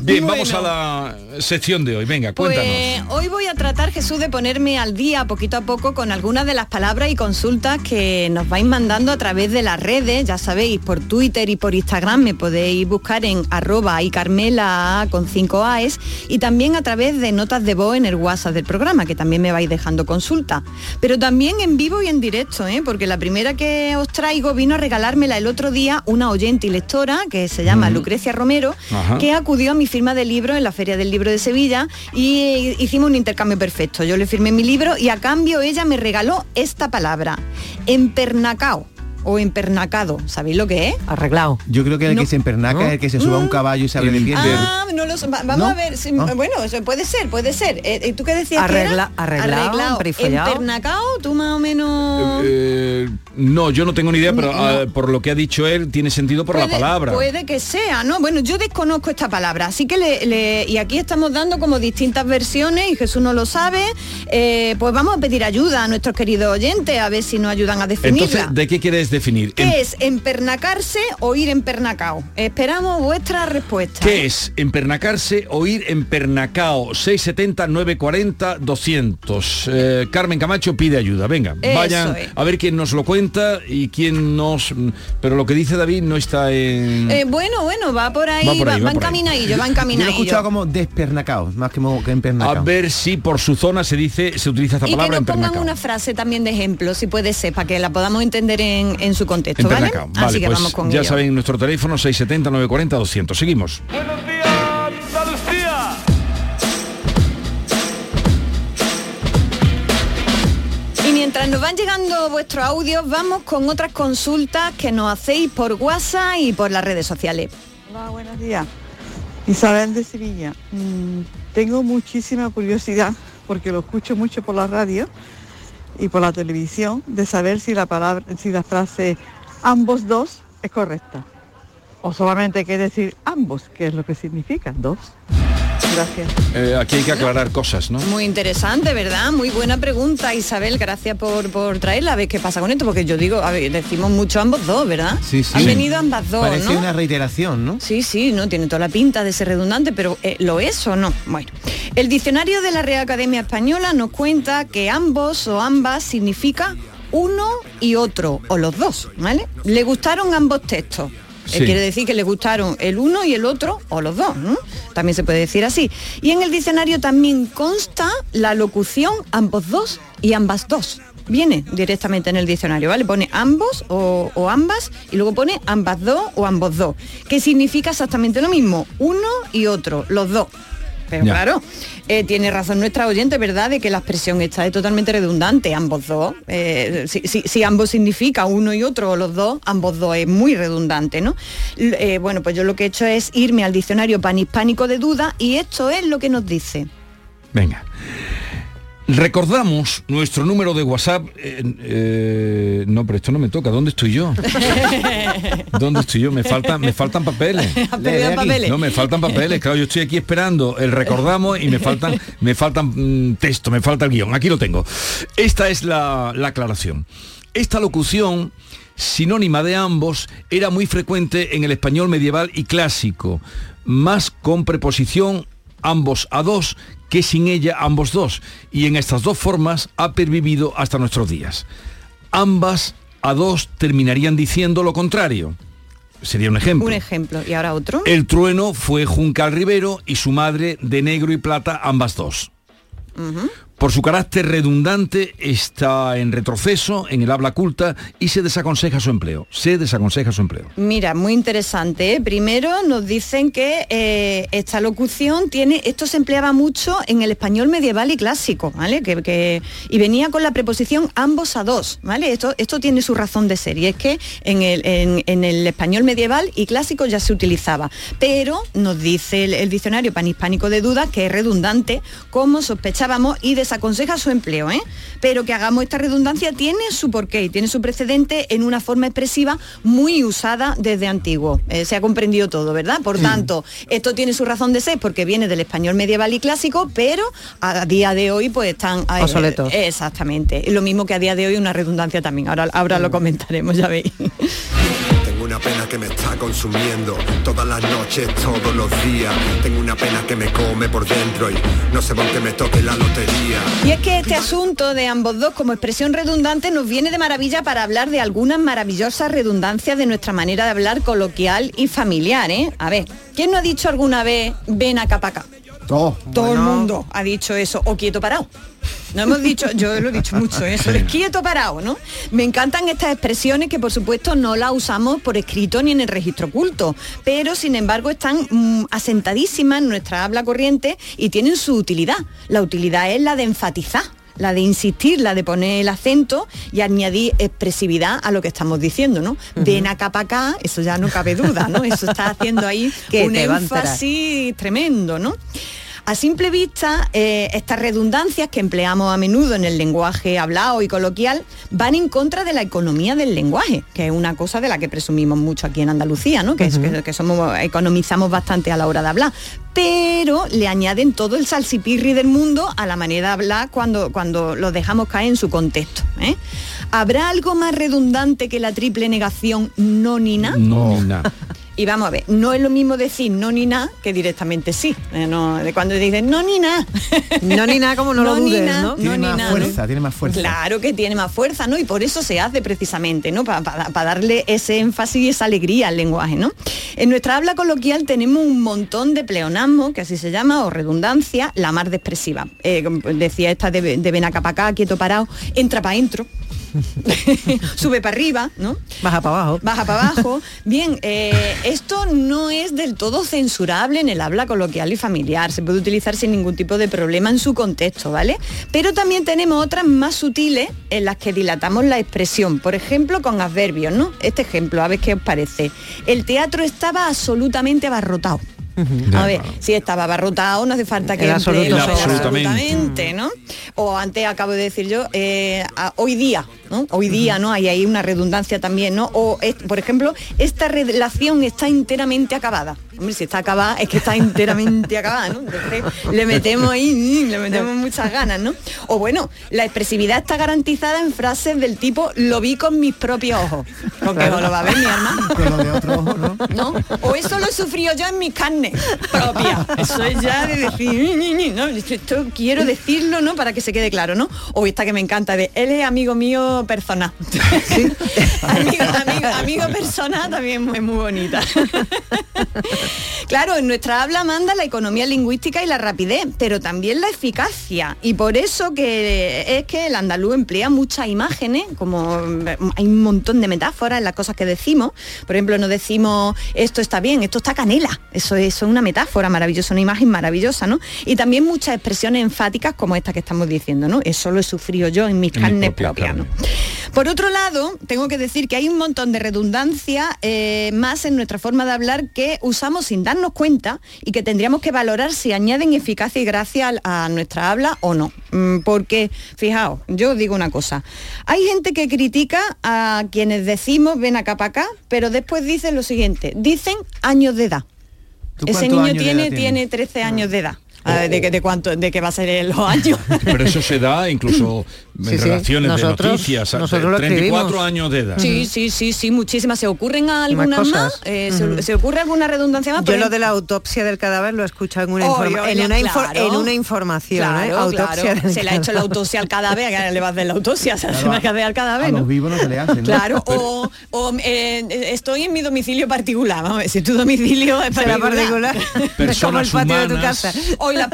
Bien, vamos a la sección de hoy. Venga, cuéntanos. Pues hoy voy a tratar, Jesús, de ponerme al día poquito a poco con algunas de las palabras y consultas que nos vais mandando a través de las redes. Ya sabéis, por Twitter y por Instagram me podéis buscar en arroba y Carmela con 5 AES y también a través de notas de voz en el WhatsApp del programa, que también me vais dejando consultas. Pero también en vivo y en directo, ¿eh? porque la primera que os traigo vino a regalármela el otro día una oyente y lectora que se llama Mm. Lucrecia Romero, Ajá. que acudió a mi firma de libro en la Feria del Libro de Sevilla y eh, hicimos un intercambio perfecto. Yo le firmé mi libro y a cambio ella me regaló esta palabra, empernacao o empernacado. ¿Sabéis lo que es? Arreglado. Yo creo que el No. que se empernaca es el que se suba a un caballo y se abre de pie. Ah, no. Va- vamos ¿No? a ver. si- Ah. Bueno, eso puede ser, puede ser. Eh, eh, ¿Tú qué decías Arregla- que era? arreglado, perifollado. Empernacao, tú más o menos... Eh, no, yo no tengo ni idea, pero No. ah, por lo que ha dicho él, tiene sentido por la palabra. Puede que sea, ¿no? Bueno, yo desconozco esta palabra, así que le, le- y aquí estamos dando como distintas versiones y Jesús no lo sabe. eh, pues vamos a pedir ayuda a nuestros queridos oyentes a ver si nos ayudan a definirla. Entonces, ¿de qué quieres definir? ¿Qué es empernacarse o ir empernacao? Esperamos vuestra respuesta. ¿Qué es empernacarse o ir empernacao? 670 940 200. Eh, Carmen Camacho pide ayuda. Venga, Eso vayan es. a ver quién nos lo cuenta y quién nos. Pero lo que dice David no está en. Eh, bueno, bueno, va por ahí, Va por ahí, va va encaminadillo, va Yo lo he escuchado como despernacao, más que, que empernacao. A ver si por su zona se dice, se utiliza esta y que palabra nos pongan una frase también de ejemplo, si puede ser, para que la podamos entender en, en su contexto, ¿vale? Vale, Así que pues vamos con ya ello. saben nuestro teléfono 670 940 200. Seguimos. Y mientras nos van llegando vuestros audios, vamos con otras consultas que nos hacéis por WhatsApp y por las redes sociales. Hola, buenos días. Isabel de Sevilla. Mm, tengo muchísima curiosidad, porque lo escucho mucho por la radio y por la televisión, de saber si la palabra, si frase ambos dos es correcta. O solamente hay que decir ambos, que es lo que significa dos. Gracias. Eh, aquí hay que aclarar cosas, ¿no? Muy interesante, ¿verdad? Muy buena pregunta, Isabel. Gracias por, por traerla. A ver qué pasa con esto, porque yo digo, a ver, decimos mucho ambos dos, ¿verdad? Sí, sí. Han venido ambas dos, Parece ¿no? una reiteración, ¿no? Sí, sí, no tiene toda la pinta de ser redundante, pero eh, ¿lo es o no? Bueno, el diccionario de la Real Academia Española nos cuenta que ambos o ambas significa uno y otro, o los dos, ¿vale? Le gustaron ambos textos. Eh, Sí. quiere decir que le gustaron el uno y el otro, o los dos, ¿no? También se puede decir así. Y en el diccionario también consta la locución ambos dos y ambas dos. Viene directamente en el diccionario, ¿vale? Pone ambos o, o ambas y luego pone ambas dos o ambos dos, que significa exactamente lo mismo, uno y otro, los dos. Pero Ya. claro, eh, tiene razón nuestra oyente, ¿verdad? De que la expresión esta es totalmente redundante, ambos dos. Eh, si, si- si ambos significa uno y otro, o los dos, ambos dos es muy redundante, ¿no? Eh, bueno, pues yo lo que he hecho es irme al diccionario panhispánico de duda y esto es lo que nos dice. Venga. Recordamos nuestro número de WhatsApp. eh, eh, no, pero esto no me toca. ¿Dónde estoy yo? ¿Dónde estoy yo? Me faltan, me faltan papeles. No, me faltan papeles. Claro, yo estoy aquí esperando el recordamos y me faltan, me faltan mm, texto, me falta el guion. Aquí lo tengo. Esta es la, la aclaración. Esta locución sinónima de ambos era muy frecuente en el español medieval y clásico, más con preposición ambos a dos que sin ella ambos dos. Y en estas dos formas ha pervivido hasta nuestros días. Ambas a dos terminarían diciendo lo contrario. Sería un ejemplo. Un ejemplo. ¿Y ahora otro? El trueno fue Juncal Rivero y su madre de negro y plata, ambas dos. Por su carácter redundante está en retroceso en el habla culta y se desaconseja su empleo. Se desaconseja su empleo. Mira, muy interesante. ¿eh? Primero nos dicen que eh, esta locución tiene, esto se empleaba mucho en el español medieval y clásico, ¿vale? Que, que- y venía con la preposición ambos a dos, ¿vale? Esto, esto tiene su razón de ser y es que en el, en- el español medieval y clásico ya se utilizaba. Pero nos dice el, diccionario panhispánico de dudas que es redundante, como sospechábamos, y desaconseja su empleo, ¿eh? Pero que hagamos esta redundancia tiene su porqué y tiene su precedente en una forma expresiva muy usada desde antiguo. Eh, se ha comprendido todo, ¿verdad? Por tanto, esto tiene su razón de ser porque viene del español medieval y clásico, pero a día de hoy pues están... eh, Obsoletos. exactamente. Lo mismo que a día de hoy una redundancia también. Ahora, ahora lo comentaremos, ya veis. Una pena que me está consumiendo todas las noches, todos los días. Tengo una pena que me come por dentro y no sé por qué me toque la lotería. Y es que este asunto de ambos dos como expresión redundante nos viene de maravilla para hablar de algunas maravillosas redundancias de nuestra manera de hablar coloquial y familiar, ¿eh? A ver, ¿quién no ha dicho alguna vez ven acá para acá? Todo el mundo ha dicho eso, o quieto parado. No hemos dicho, yo lo he dicho mucho eso, es quieto parado, ¿no? Me encantan estas expresiones que por supuesto no las usamos por escrito ni en el registro culto, pero sin embargo están mm, asentadísimas en nuestra habla corriente y tienen su utilidad. La utilidad es la de enfatizar la de insistir, la de poner el acento y añadir expresividad a lo que estamos diciendo, ¿no? Ven acá para acá, eso ya no cabe duda, ¿no? Eso está haciendo ahí Que un énfasis tremendo, ¿no? A simple vista, eh, estas redundancias que empleamos a menudo en el lenguaje hablado y coloquial van en contra de la economía del lenguaje, que es una cosa de la que presumimos mucho aquí en Andalucía, ¿no? Que, es- que- que somos, economizamos bastante a la hora de hablar. Pero le añaden todo el salsipirri del mundo a la manera de hablar cuando, cuando lo dejamos caer en su contexto. ¿eh? ¿Habrá algo más redundante que la triple negación no ni na? No, ni nada. Y vamos a ver, no es lo mismo decir no ni nada que directamente sí. Eh, no, de cuando dicen no ni nada. No ni nada como no, lo ni dudes, na, ¿no? Tiene ni más na, fuerza, ¿no? tiene más fuerza. Claro que tiene más fuerza, ¿no? Y por eso se hace precisamente, ¿no? Para darle ese énfasis y esa alegría al lenguaje, ¿no? En nuestra habla coloquial tenemos un montón de pleonasmos, que así se llama, o redundancia, la más de expresiva. Eh, decía esta de, de ven acá para acá, quieto parado, entra para adentro. sube para arriba, ¿no? Baja para abajo. Baja para abajo. Bien, eh, esto no es del todo censurable en el habla coloquial y familiar. Se puede utilizar sin ningún tipo de problema en su contexto, ¿vale? Pero también tenemos otras más sutiles en las que dilatamos la expresión. Por ejemplo, con adverbios, ¿no? Este ejemplo, a ver qué os parece. El teatro estaba absolutamente abarrotado. A ver, si estaba abarrotado, no hace falta que los El absolutamente. absolutamente, ¿no? O antes acabo de decir yo, eh, a- hoy día, ¿no? Hoy día, ¿no? Hay ahí una redundancia también, ¿no? O, es- por ejemplo, esta relación está enteramente acabada. Hombre, si está acabada, es que está enteramente acabada, ¿no? Entonces le metemos ahí, le metemos muchas ganas, ¿no? O bueno, la expresividad está garantizada en frases del tipo lo vi con mis propios ojos. Porque no lo va a ver mi hermano. Con lo de otro ojo, ¿no? ¿no? O eso lo he sufrido yo en mi carne propia. Eso es ya de decir, ¿no? Esto quiero decirlo, ¿no? Para que se quede claro, ¿no? O esta que me encanta de él es amigo mío persona. amigo, amigo, amigo persona también es muy bonita. Claro, en nuestra habla manda la economía lingüística y la rapidez, pero también la eficacia. Y por eso que es que el andaluz emplea muchas imágenes, como mm, hay un montón de metáforas en las cosas que decimos. Por ejemplo, no decimos esto está bien, esto está canela. Eso es, eso es una metáfora maravillosa, una imagen maravillosa, ¿no? Y también muchas expresiones enfáticas como esta que estamos diciendo, ¿no? Eso lo he sufrido yo en mis En mi carnes propia propias, ¿no? Por otro lado, tengo que decir que hay un montón de redundancia eh, más en nuestra forma de hablar que usamos sin darnos cuenta y que tendríamos que valorar si añaden eficacia y gracia a nuestra habla o no. Mm, Porque, fijaos, yo digo una cosa. Hay gente que critica a quienes decimos ven acá para acá, pero después dicen lo siguiente, dicen años de edad. ¿Tú Ese niño tiene, tiene 13 años de edad. A ver, ¿de, qué- de cuánto, ¿De qué va a ser en los años? Pero eso se da incluso Sí, sí. relaciones Nosotros- de noticias. nosotros lo 34 escribimos. años de edad. Sí, sí, sí, sí, muchísimas. ¿Se ocurren algunas cosas. más? Eh, ¿se, ocurre alguna redundancia más? Por Yo lo de la autopsia del cadáver lo he escuchado en una, informa- oy, en una, info- claro. en una información. ¿eh? Autopsia claro. Se le ha hecho la autopsia al cadáver, que le va a hacer la autopsia, se hace una cadáver al cadáver, A ¿no? los vivos no se le hacen, ¿no? Claro, o, o, eh, estoy en mi domicilio particular, vamos a ver, si tu domicilio es particular. particular. Personas como el patio de tu humanas. casa. Hoy humanas,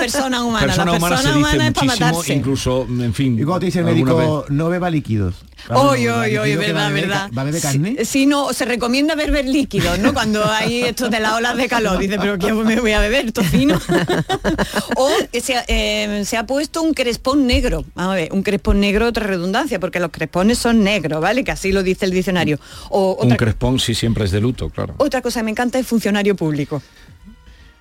Persona humana se personas dice humanas es para matarse. incluso, en fin. Y cuando te no beba líquidos. Hoy, hoy, hoy, líquido que va verdad, verdad. ¿Va a beber carne? Sí, sí, no, se recomienda beber líquidos, ¿no? Cuando hay esto de las olas de calor, dice, pero ¿qué me voy a beber? Tocino. o que se, ha- eh, se ha puesto un crespón negro. Vamos a ver, un crespón negro, otra redundancia, porque los crespones son negros, ¿vale? Que así lo dice el diccionario. O Un crespón sí siempre es de luto, claro. otra cosa que me encanta es funcionario público.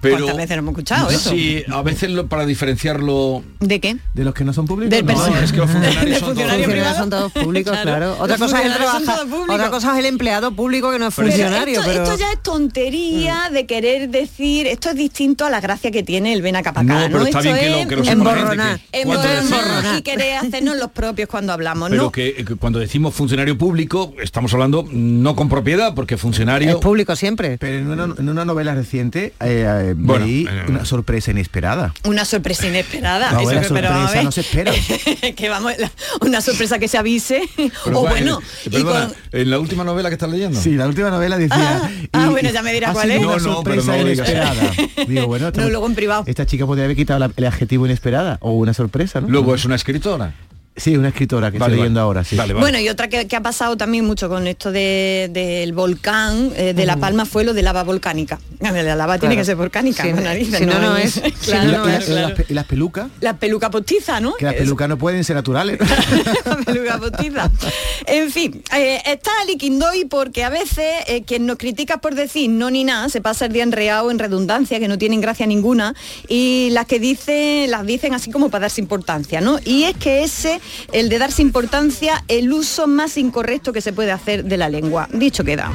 ¿Cuántas veces no hemos escuchado eso? Sí, a veces lo- para diferenciarlo... ¿De qué? De los que no son públicos. Del no, es que los funcionarios ¿De son funcionario todos- son todos públicos, Claro. claro. Otra cosa, es el trabaja- otra cosa es el empleado público que no es Pero funcionario, esto, pero... esto ya es tontería de querer decir, esto es distinto a la gracia que tiene el ven acá pa' acá, No, pero está Esto bien que lo- es que lo emborronar, que emborronar decimos- y querer hacernos los propios cuando hablamos, Pero ¿no? que, que cuando decimos funcionario público, estamos hablando no con propiedad, porque funcionario... público siempre. Pero en una, en una novela reciente eh, eh, Bueno, leí eh, una sorpresa inesperada. Una sorpresa inesperada. No, Eso la que- sorpresa ver. no se espera. que vamos, la- una sorpresa que se avise. Pero o bueno, bueno, y perdona, con- en la última novela que estás leyendo. Sí, la última novela decía... ah, y- bueno, ya me dirá ha cuál es. una No, no, pero sorpresa no inesperada. Digo, bueno, esta, No, luego en privado. esta chica podría haber quitado la- el adjetivo inesperada o una sorpresa, ¿no? Luego es una escritora. Sí, una escritora que Vale, estoy leyendo vale. ahora, sí. Vale, vale. Bueno, y otra que, que ha pasado también mucho con esto de- del volcán eh, de La Palma fue lo de lava volcánica. La lava tiene que ser volcánica, Sí, no si no, no es. Claro, y, la- y la- claro, y claro. las, pe- y las pelucas, La peluca postiza, ¿no? que las pelucas no pueden ser naturales. la peluca postiza. En fin, eh, está liquindoy porque a veces eh, quien nos critica por decir no ni nada se pasa el día enreado en redundancia que no tienen gracia ninguna y las que dicen las dicen así como para darse importancia, ¿no? Y es que ese, el de darse importancia, el uso más incorrecto que se puede hacer de la lengua. Dicho queda.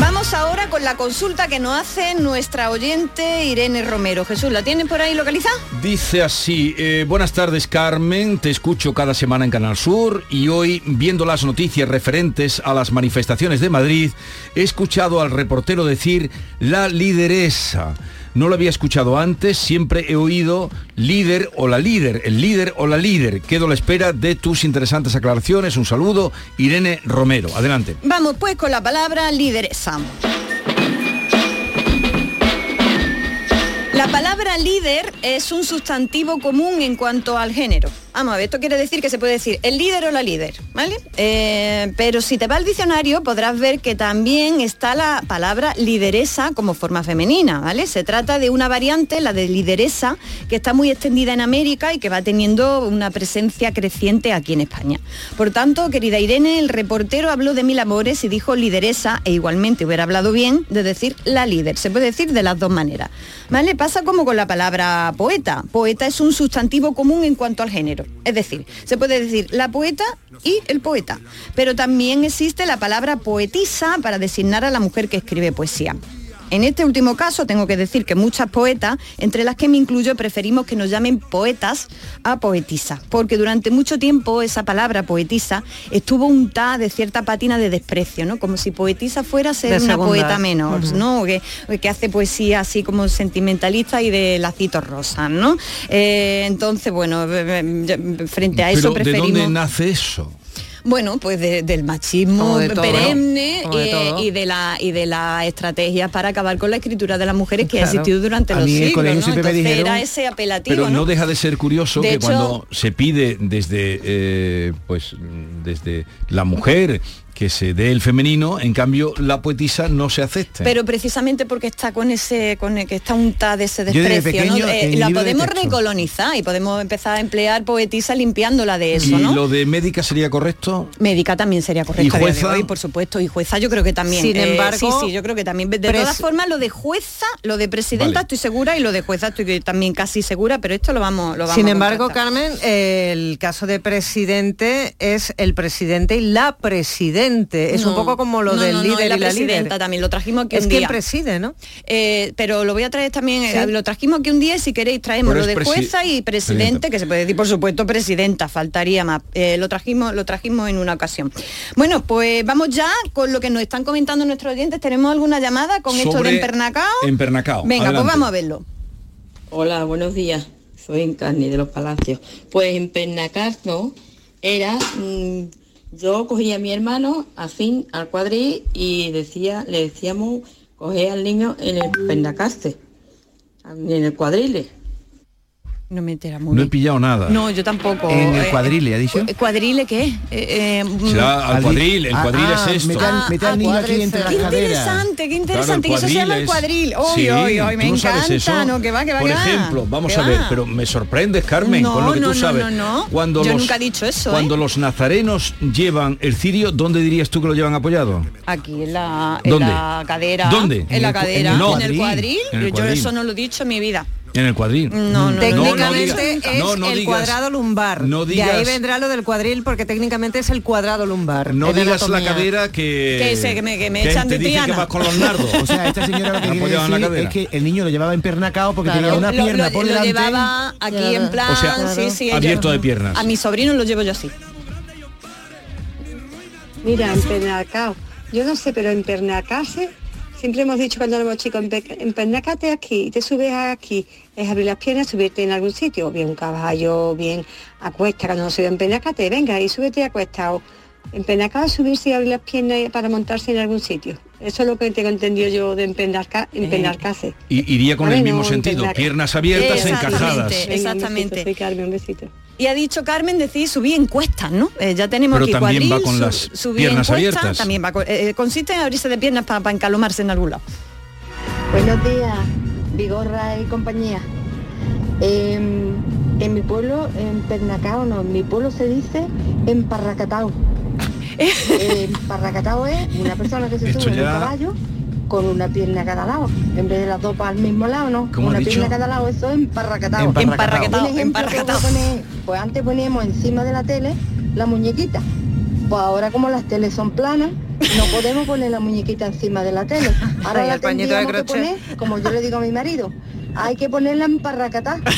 Vamos ahora con la consulta que nos hace nuestra oyente Irene Romero. Jesús, ¿la tienes por ahí localizada? Dice así, eh, buenas tardes Carmen, te escucho cada semana en Canal Sur y hoy, viendo las noticias referentes a las manifestaciones de Madrid, he escuchado al reportero decir la lideresa. No lo había escuchado antes, siempre he oído líder o la líder, el líder o la líder. Quedo a la espera de tus interesantes aclaraciones. Un saludo, Irene Romero. Adelante. Vamos pues con la palabra lideresa. La palabra líder es un sustantivo común en cuanto al género. Vamos a ver, esto quiere decir que se puede decir el líder o la líder, ¿vale? Eh, pero si te va al diccionario podrás ver que también está la palabra lideresa como forma femenina, ¿vale? Se trata de una variante, la de lideresa, que está muy extendida en América y que va teniendo una presencia creciente aquí en España. Por tanto, querida Irene, el reportero habló de mil amores y dijo lideresa e igualmente hubiera hablado bien de decir la líder. Se puede decir de las dos maneras, ¿vale? Pasa como con la palabra poeta. Poeta es un sustantivo común en cuanto al género. Es decir, se puede decir la poeta y el poeta. Pero también existe la palabra poetisa para designar a la mujer que escribe poesía. En este último caso tengo que decir que muchas poetas, entre las que me incluyo, preferimos que nos llamen poetas a poetisa, porque durante mucho tiempo esa palabra poetisa estuvo untada de cierta patina de desprecio, ¿no? Como si poetisa fuera ser De una segunda. poeta menor. ¿no? Que, hace poesía así como sentimentalista y de lacitos rosas, ¿no? Eh, entonces, bueno, eh, eh, frente a eso Pero ¿de preferimos... dónde nace eso? Bueno, pues de- del machismo Como de todo, perenne ¿no? Como de y, de la y de las estrategias para acabar con la escritura de las mujeres que ha existido durante A los siglos. ¿no? Entonces dijeron- era ese apelativo, Pero ¿no? no deja de ser curioso que hecho- cuando se pide desde eh, pues desde la mujer que se dé el femenino, en cambio la poetisa no se acepte. Pero precisamente porque está con ese, con el que está untada de ese desprecio, ¿no? Eh, la podemos recolonizar y podemos empezar a emplear poetisa limpiándola de eso, ¿Y ¿no? lo de médica sería correcto? Médica también sería correcto. ¿Y a día de jueza? hoy, por supuesto, y jueza yo creo que también. Sin Eh, embargo, sí, sí, yo creo que también. De todas formas, lo de jueza, lo de presidenta Vale. estoy segura y lo de jueza estoy que también casi segura, pero esto lo vamos, lo vamos Sin a embargo. Carmen, el caso de presidente es el presidente y la presidente. Es un poco como lo no, del no, líder y la y la presidenta líder. también, lo trajimos aquí Es un quien día. preside, ¿no? Eh, pero lo voy a traer también, eh, lo trajimos aquí un día y si queréis traemos lo es de jueza y presidente, presidenta. que se puede decir por supuesto presidenta, faltaría más. Eh, lo trajimos, lo trajimos en una ocasión. Bueno, pues vamos ya con lo que nos están comentando nuestros oyentes. ¿Tenemos alguna llamada con esto de empernacao? Empernacao. Venga, Adelante. pues vamos a verlo. Hola, buenos días. Soy Encarni de los Palacios. Pues en Pernacarno era, mm, yo cogía a mi hermano así al cuadril y decía, le decíamos coger al niño en el pernacaste, en el cuadrile. No me entera muy No he pillado nada. No, yo tampoco. En el Eh, cuadrile, ¿ha dicho? cu- ¿Cuadrile qué? Eh, eh, mm, Será al Al cuadril, di- el ah, cuadril ah, es esto. mete al- mete al niño aquí entre las Qué interesante, qué interesante, Claro, que eso se llama el cuadril. Hoy, Sí, hoy, hoy, me ¿tú no sabes encanta, eso? no, que va, que va, Por que va. ejemplo, vamos Que a ver, va. pero me sorprendes, Carmen, No, con lo que no, tú no, sabes. no, no. Cuando Yo los, nunca he dicho eso, ¿eh? Cuando los nazarenos llevan el cirio, ¿dónde dirías tú que lo llevan apoyado? Aquí en la, en ¿Dónde? la cadera. ¿Dónde? En la cadera. en el cuadril. Yo cuadril. eso no lo he dicho en mi vida. En el cuadril. No, no, Técnicamente digas- es no, no el digas- cuadrado lumbar. no de ahí digas- vendrá lo del cuadril porque técnicamente es el cuadrado lumbar. No en digas la cadera que... Que se- que me- que me que echan te de dice que vas con los nardos. O sea, esta señora lo que quiere en decir es que el niño lo llevaba empernacao porque Claro. tenía una Lo- pierna lo, por lo delante. llevaba aquí en plan, O sea, sí, sí, abierto de piernas. A mi sobrino lo llevo yo así. Mira, empernacao. Yo no sé, pero empernacarse, siempre hemos dicho cuando éramos chicos, empe- empernacate aquí, te subes aquí, es abrir las piernas, subirte en algún sitio, bien un caballo, bien acuesta, cuando no se ve empernacate, venga, y súbete acostado. Empernacado es subirse y abrir las piernas para montarse en algún sitio. Eso es lo que tengo entendido yo de empenarca, empernarcarse. Y iría con el mismo no, sentido, piernas abiertas Exactamente. encajadas. Venga, Exactamente. Un besito, soy Carmen, un besito. Y ha dicho Carmen decir subir en cuestas, ¿no? Eh, ya tenemos Pero aquí también cuadril, va con su- las subir piernas en cuesta, abiertas. También va con- eh, eh, consiste en abrirse de piernas para encalomarse en algún lado. Buenos días, Vigorra y compañía. Em, en mi pueblo, en Pernacao, no, en mi pueblo se dice emparracatao. emparracatao es una persona que se Esto sube en un ya- caballo con una pierna a cada lado. En vez de las dos para el mismo lado, ¿no? ¿Cómo una pierna a cada lado, eso es emparracatao. voy a poner, pues antes poníamos encima de la tele la muñequita. Pues ahora como las teles son planas, no podemos poner la muñequita encima de la tele. Ahora Ay, la el pañito de crochet. poner, como yo le digo a mi marido, hay que ponerla en parracatá.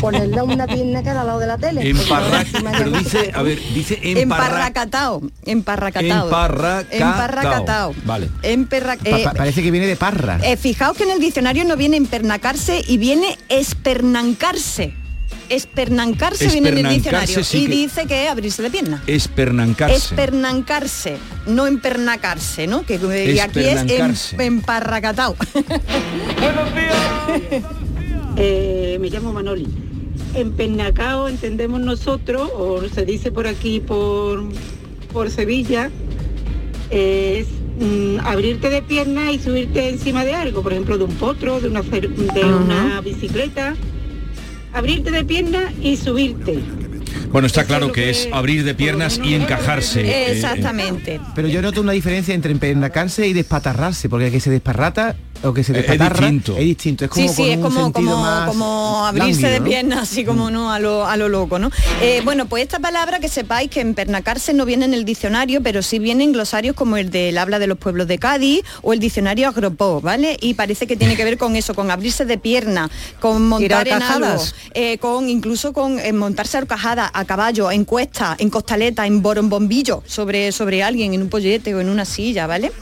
Ponerla una pierna cada lado de la tele. ya pero dice, a ver, dice emparra- Emparracatao. Emparracatao. Emparracatao. Emparracatao. Vale. Emperra- Pa- eh, pa- parece que viene de parra. eh, fijaos que en el diccionario no viene empernacarse y viene espernancarse. Espernancarse viene en el Espernancarse diccionario sí y que- dice que es abrirse de pierna. Espernancarse. Espernancarse, no empernacarse, ¿no? Que eh, y aquí es em- Espernancarse. emparracatao. Eh, me llamo Manoli. En Pernacao entendemos nosotros, o se dice por aquí por, por Sevilla, es mm, abrirte de pierna y subirte encima de algo, por ejemplo de un potro, de una, de una bicicleta. Abrirte de pierna y subirte. Bueno, está claro que es abrir de piernas y encajarse. eh, Exactamente. Pero yo noto una diferencia entre empernacarse y despatarrarse, porque el que se desparrata o que se Es despatarra, distinto. es distinto. Es como sí, sí, con es un como, sentido como, más como abrirse lánguido, de ¿no? piernas, así como no a lo, a lo loco, ¿no? Eh, bueno, pues esta palabra que sepáis que en pernacarse no viene en el diccionario, pero sí viene en glosarios como el del habla de los pueblos de Cádiz o el diccionario Agropó, ¿vale? Y parece que tiene que ver con eso, con abrirse de pierna, con montar en algo, eh, con incluso con eh, montarse a horcajada, a caballo, en cuesta, en costaleta, en borombombillo sobre, sobre alguien, en un pollete o en una silla, ¿vale?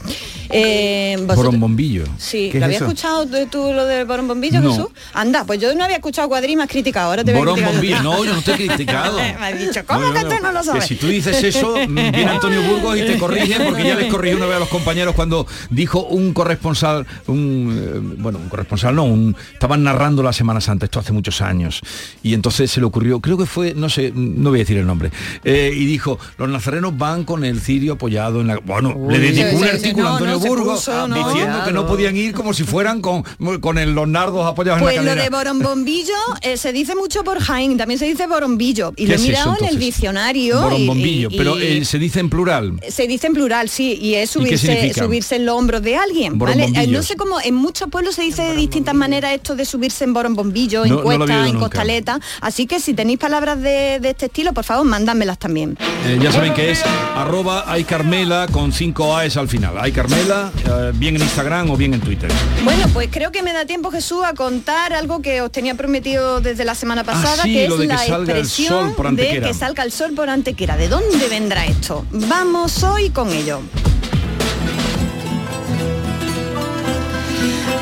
Eh, vosotros- Borombombillo. Sí, ¿Qué ¿lo es habías eso? escuchado tú- tú lo del borombombillo, No. Jesús? Anda, pues yo no había escuchado cuadrí has criticado, ahora te voy a. Borombombillo. No, yo no he criticado. me has dicho, ¿cómo No, que no, tú no lo que sabes? si tú dices eso, mm, viene Antonio Burgos y te corrige, porque ya les corrigió una vez a los compañeros cuando dijo un corresponsal, un eh, bueno, un corresponsal no, un, estaban narrando la Semana Santa, esto hace muchos años, y entonces se le ocurrió, creo que fue, no sé, no voy a decir el nombre, eh, y dijo, los nazarenos van con el cirio apoyado en la. Bueno, le dedicó un sí, sí, artículo no, a Antonio Burgos puso, no. diciendo que no podían ir como si fueran con, con el- los nardos apoyados Pues en lo la de cadera. borombombillo eh, se dice mucho por Jaén, también se dice borombillo. Y ¿Qué lo he es eso, mirado en el diccionario. y- Borombombillo, y- y- pero eh, se dice en plural. se dice en plural, sí, y es ¿Y qué subirse, subirse en los hombros de alguien, ¿vale? Eh, no sé cómo, en muchos pueblos se dice de distintas maneras esto de subirse en borombombillo, en No- lo cuesta, en costaleta, así que si tenéis palabras de, de este estilo, por favor, mándamlas también. Eh, ya saben que es arroba Carmela con 5 A's al final. Ay Carmela, eh, bien en Instagram o bien en Twitter. Bueno, pues creo que me da tiempo, Jesús, a contar algo que os tenía prometido desde la semana pasada, Ah, sí, que lo es de que la salga el expresión sol por de Antequera. que salga el sol por Antequera. ¿De dónde vendrá esto? Vamos hoy con ello.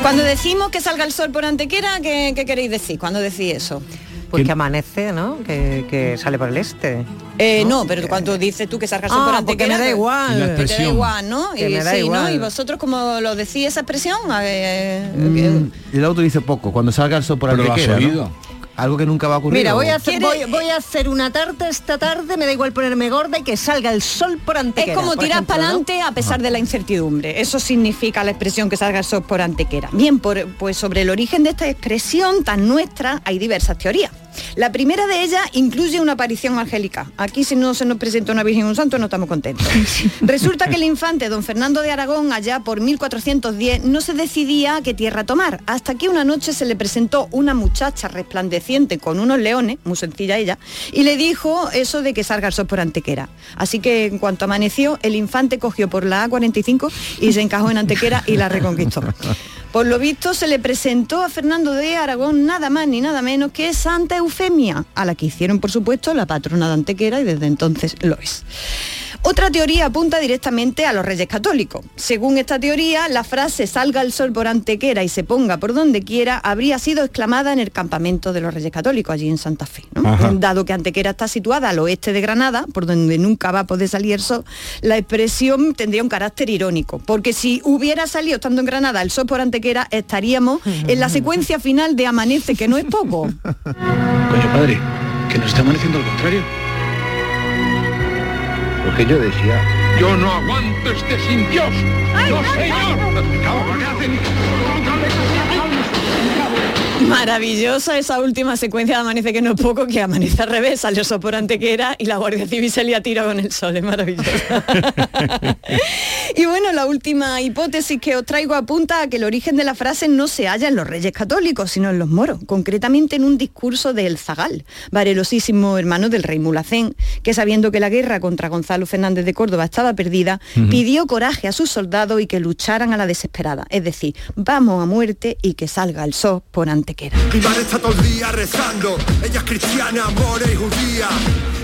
Cuando decimos que salga el sol por Antequera, ¿qué, qué queréis decir? cuando decís eso? Pues que amanece, ¿no? Que, que sale por el este. Eh, no, pero cuando dices tú que salga el sol Ah, por porque Antequera, me da que- igual. que te da igual, ¿no? Que y, me da sí, ¿no? igual. ¿Y vosotros cómo lo decís esa expresión? Eh, Mm, yo lo utilizo poco, cuando salga el sol por Antequera, ¿no? Algo que nunca va a ocurrir. Mira, voy a, hacer, voy, voy a hacer una tarta esta tarde, me da igual ponerme gorda y que salga el sol por Antequera. Es como tirar para ¿no? adelante a pesar de la incertidumbre. Eso significa la expresión que salga el sol por antequera. Bien, por- pues sobre el origen de esta expresión tan nuestra hay diversas teorías. La primera de ellas incluye una aparición angélica. Aquí si no se nos presenta una Virgen un Santo no estamos contentos. Resulta que el infante don Fernando de Aragón allá por 1410 no se decidía a qué tierra tomar, hasta que una noche se le presentó una muchacha resplandeciente con unos leones, muy sencilla ella, y le dijo eso de que salga el sol por Antequera. Así que en cuanto amaneció, el infante cogió por la A45 y se encajó en Antequera y la reconquistó. Por lo visto se le presentó a Fernando de Aragón nada más ni nada menos que Santa Eufemia, a la que hicieron por supuesto la patrona de Antequera y desde entonces lo es. Otra teoría apunta directamente a los reyes católicos. Según esta teoría, la frase salga el sol por Antequera y se ponga por donde quiera habría sido exclamada en el campamento de los reyes católicos, allí en Santa Fe. Dado que Antequera está situada al oeste de Granada, por donde nunca va a poder salir el sol, la expresión tendría un carácter irónico, porque si hubiera salido estando en Granada el sol por Antequera, estaríamos en la secuencia final de Amanece, que no es poco. Coño, padre, que nos está amaneciendo al contrario. Porque yo decía, Yo no aguanto este sin Dios. No, señor. Maravillosa esa última secuencia de Amanece que no es poco, que amanece al revés, salió sol por Antequera y la Guardia Civil se le tira con el sol, es maravillosa. y bueno, la última hipótesis que os traigo apunta a que el origen de la frase no se halla en los reyes católicos, sino en los moros, concretamente en un discurso de El Zagal, valerosísimo hermano del rey Mulacén, que sabiendo que la guerra contra Gonzalo Fernández de Córdoba estaba perdida, pidió coraje a sus soldados y que lucharan a la desesperada, es decir, vamos a muerte y que salga el sol por Mi madre está todo el día rezando, ella es cristiana, more y judía.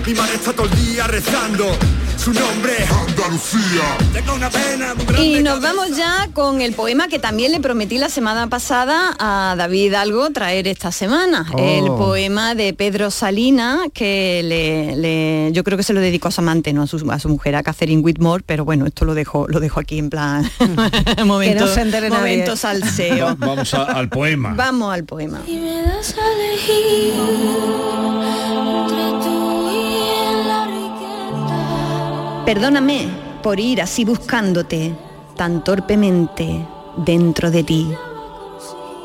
Mi madre está todo el día rezando, su nombre es Andalucía. Tengo una pena muy grande. Y nos vamos ya con el poema que también le prometí la semana pasada a David Hidalgo traer esta semana. Oh. El poema de Pedro Salina, que le, le- yo creo que se lo dedicó a su amante, no a su, a su mujer, a Catherine Whitmore, pero bueno, esto lo dejo, lo dejo aquí en plan momento, no momento salseo. Va- Vamos a- al poema. Vamos al poema. Y me das a elegir Perdóname por ir así buscándote tan torpemente dentro de ti.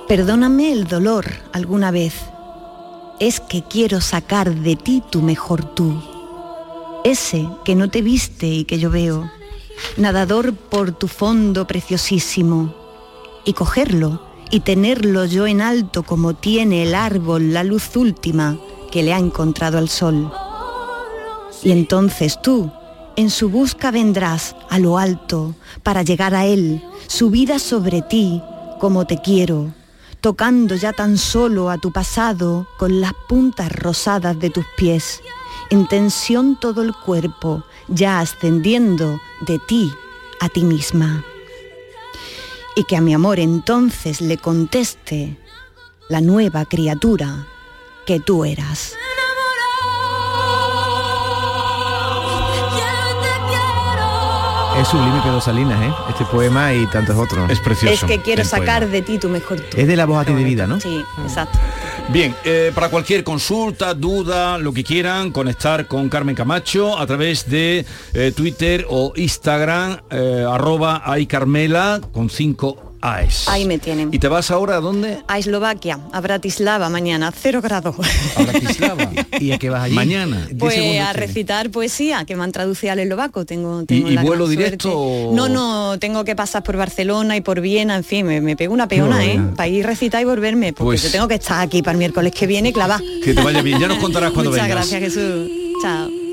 Perdóname el dolor alguna vez. Es que quiero sacar de ti tu mejor tú. Ese que no te viste y que yo veo. Nadador por tu fondo preciosísimo. y cogerlo y tenerlo yo en alto como tiene el árbol la luz última que le ha encontrado al sol. Y entonces tú, en su busca vendrás a lo alto para llegar a él, subida sobre ti como te quiero, tocando ya tan solo a tu pasado con las puntas rosadas de tus pies, en tensión todo el cuerpo, ya ascendiendo de ti a ti misma. Y que a mi amor entonces le conteste la nueva criatura que tú eras. Es sublime Pedro Salinas, ¿eh? Este poema y tantos otros. Es precioso. Es que quiero sacar poema. de ti tu mejor tú. Es de la voz a ti de vida, ¿no? Sí, exacto. Bien, eh, para cualquier consulta, duda, lo que quieran, conectar con Carmen Camacho a través de eh, Twitter o Instagram, eh, arroba Carmela con 5 Ahí me tienen. ¿Y te vas ahora a dónde? A Eslovaquia, a Bratislava mañana, cero grados. ¿Y a qué vas allí? Mañana. ¿Qué Pues a recitar poesía, que me han traducido al eslovaco. Tengo, ¿Y, tengo y la vuelo directo? suerte. No, no, tengo que pasar por Barcelona y por Viena, en fin, me, me pego una peona, ¿eh? Bueno. Para ir a recitar y volverme, porque Pues- yo tengo que estar aquí para el miércoles que viene, clava. Que te vaya bien. Ya nos contarás cuando Muchas vengas. gracias, Jesús. Chao.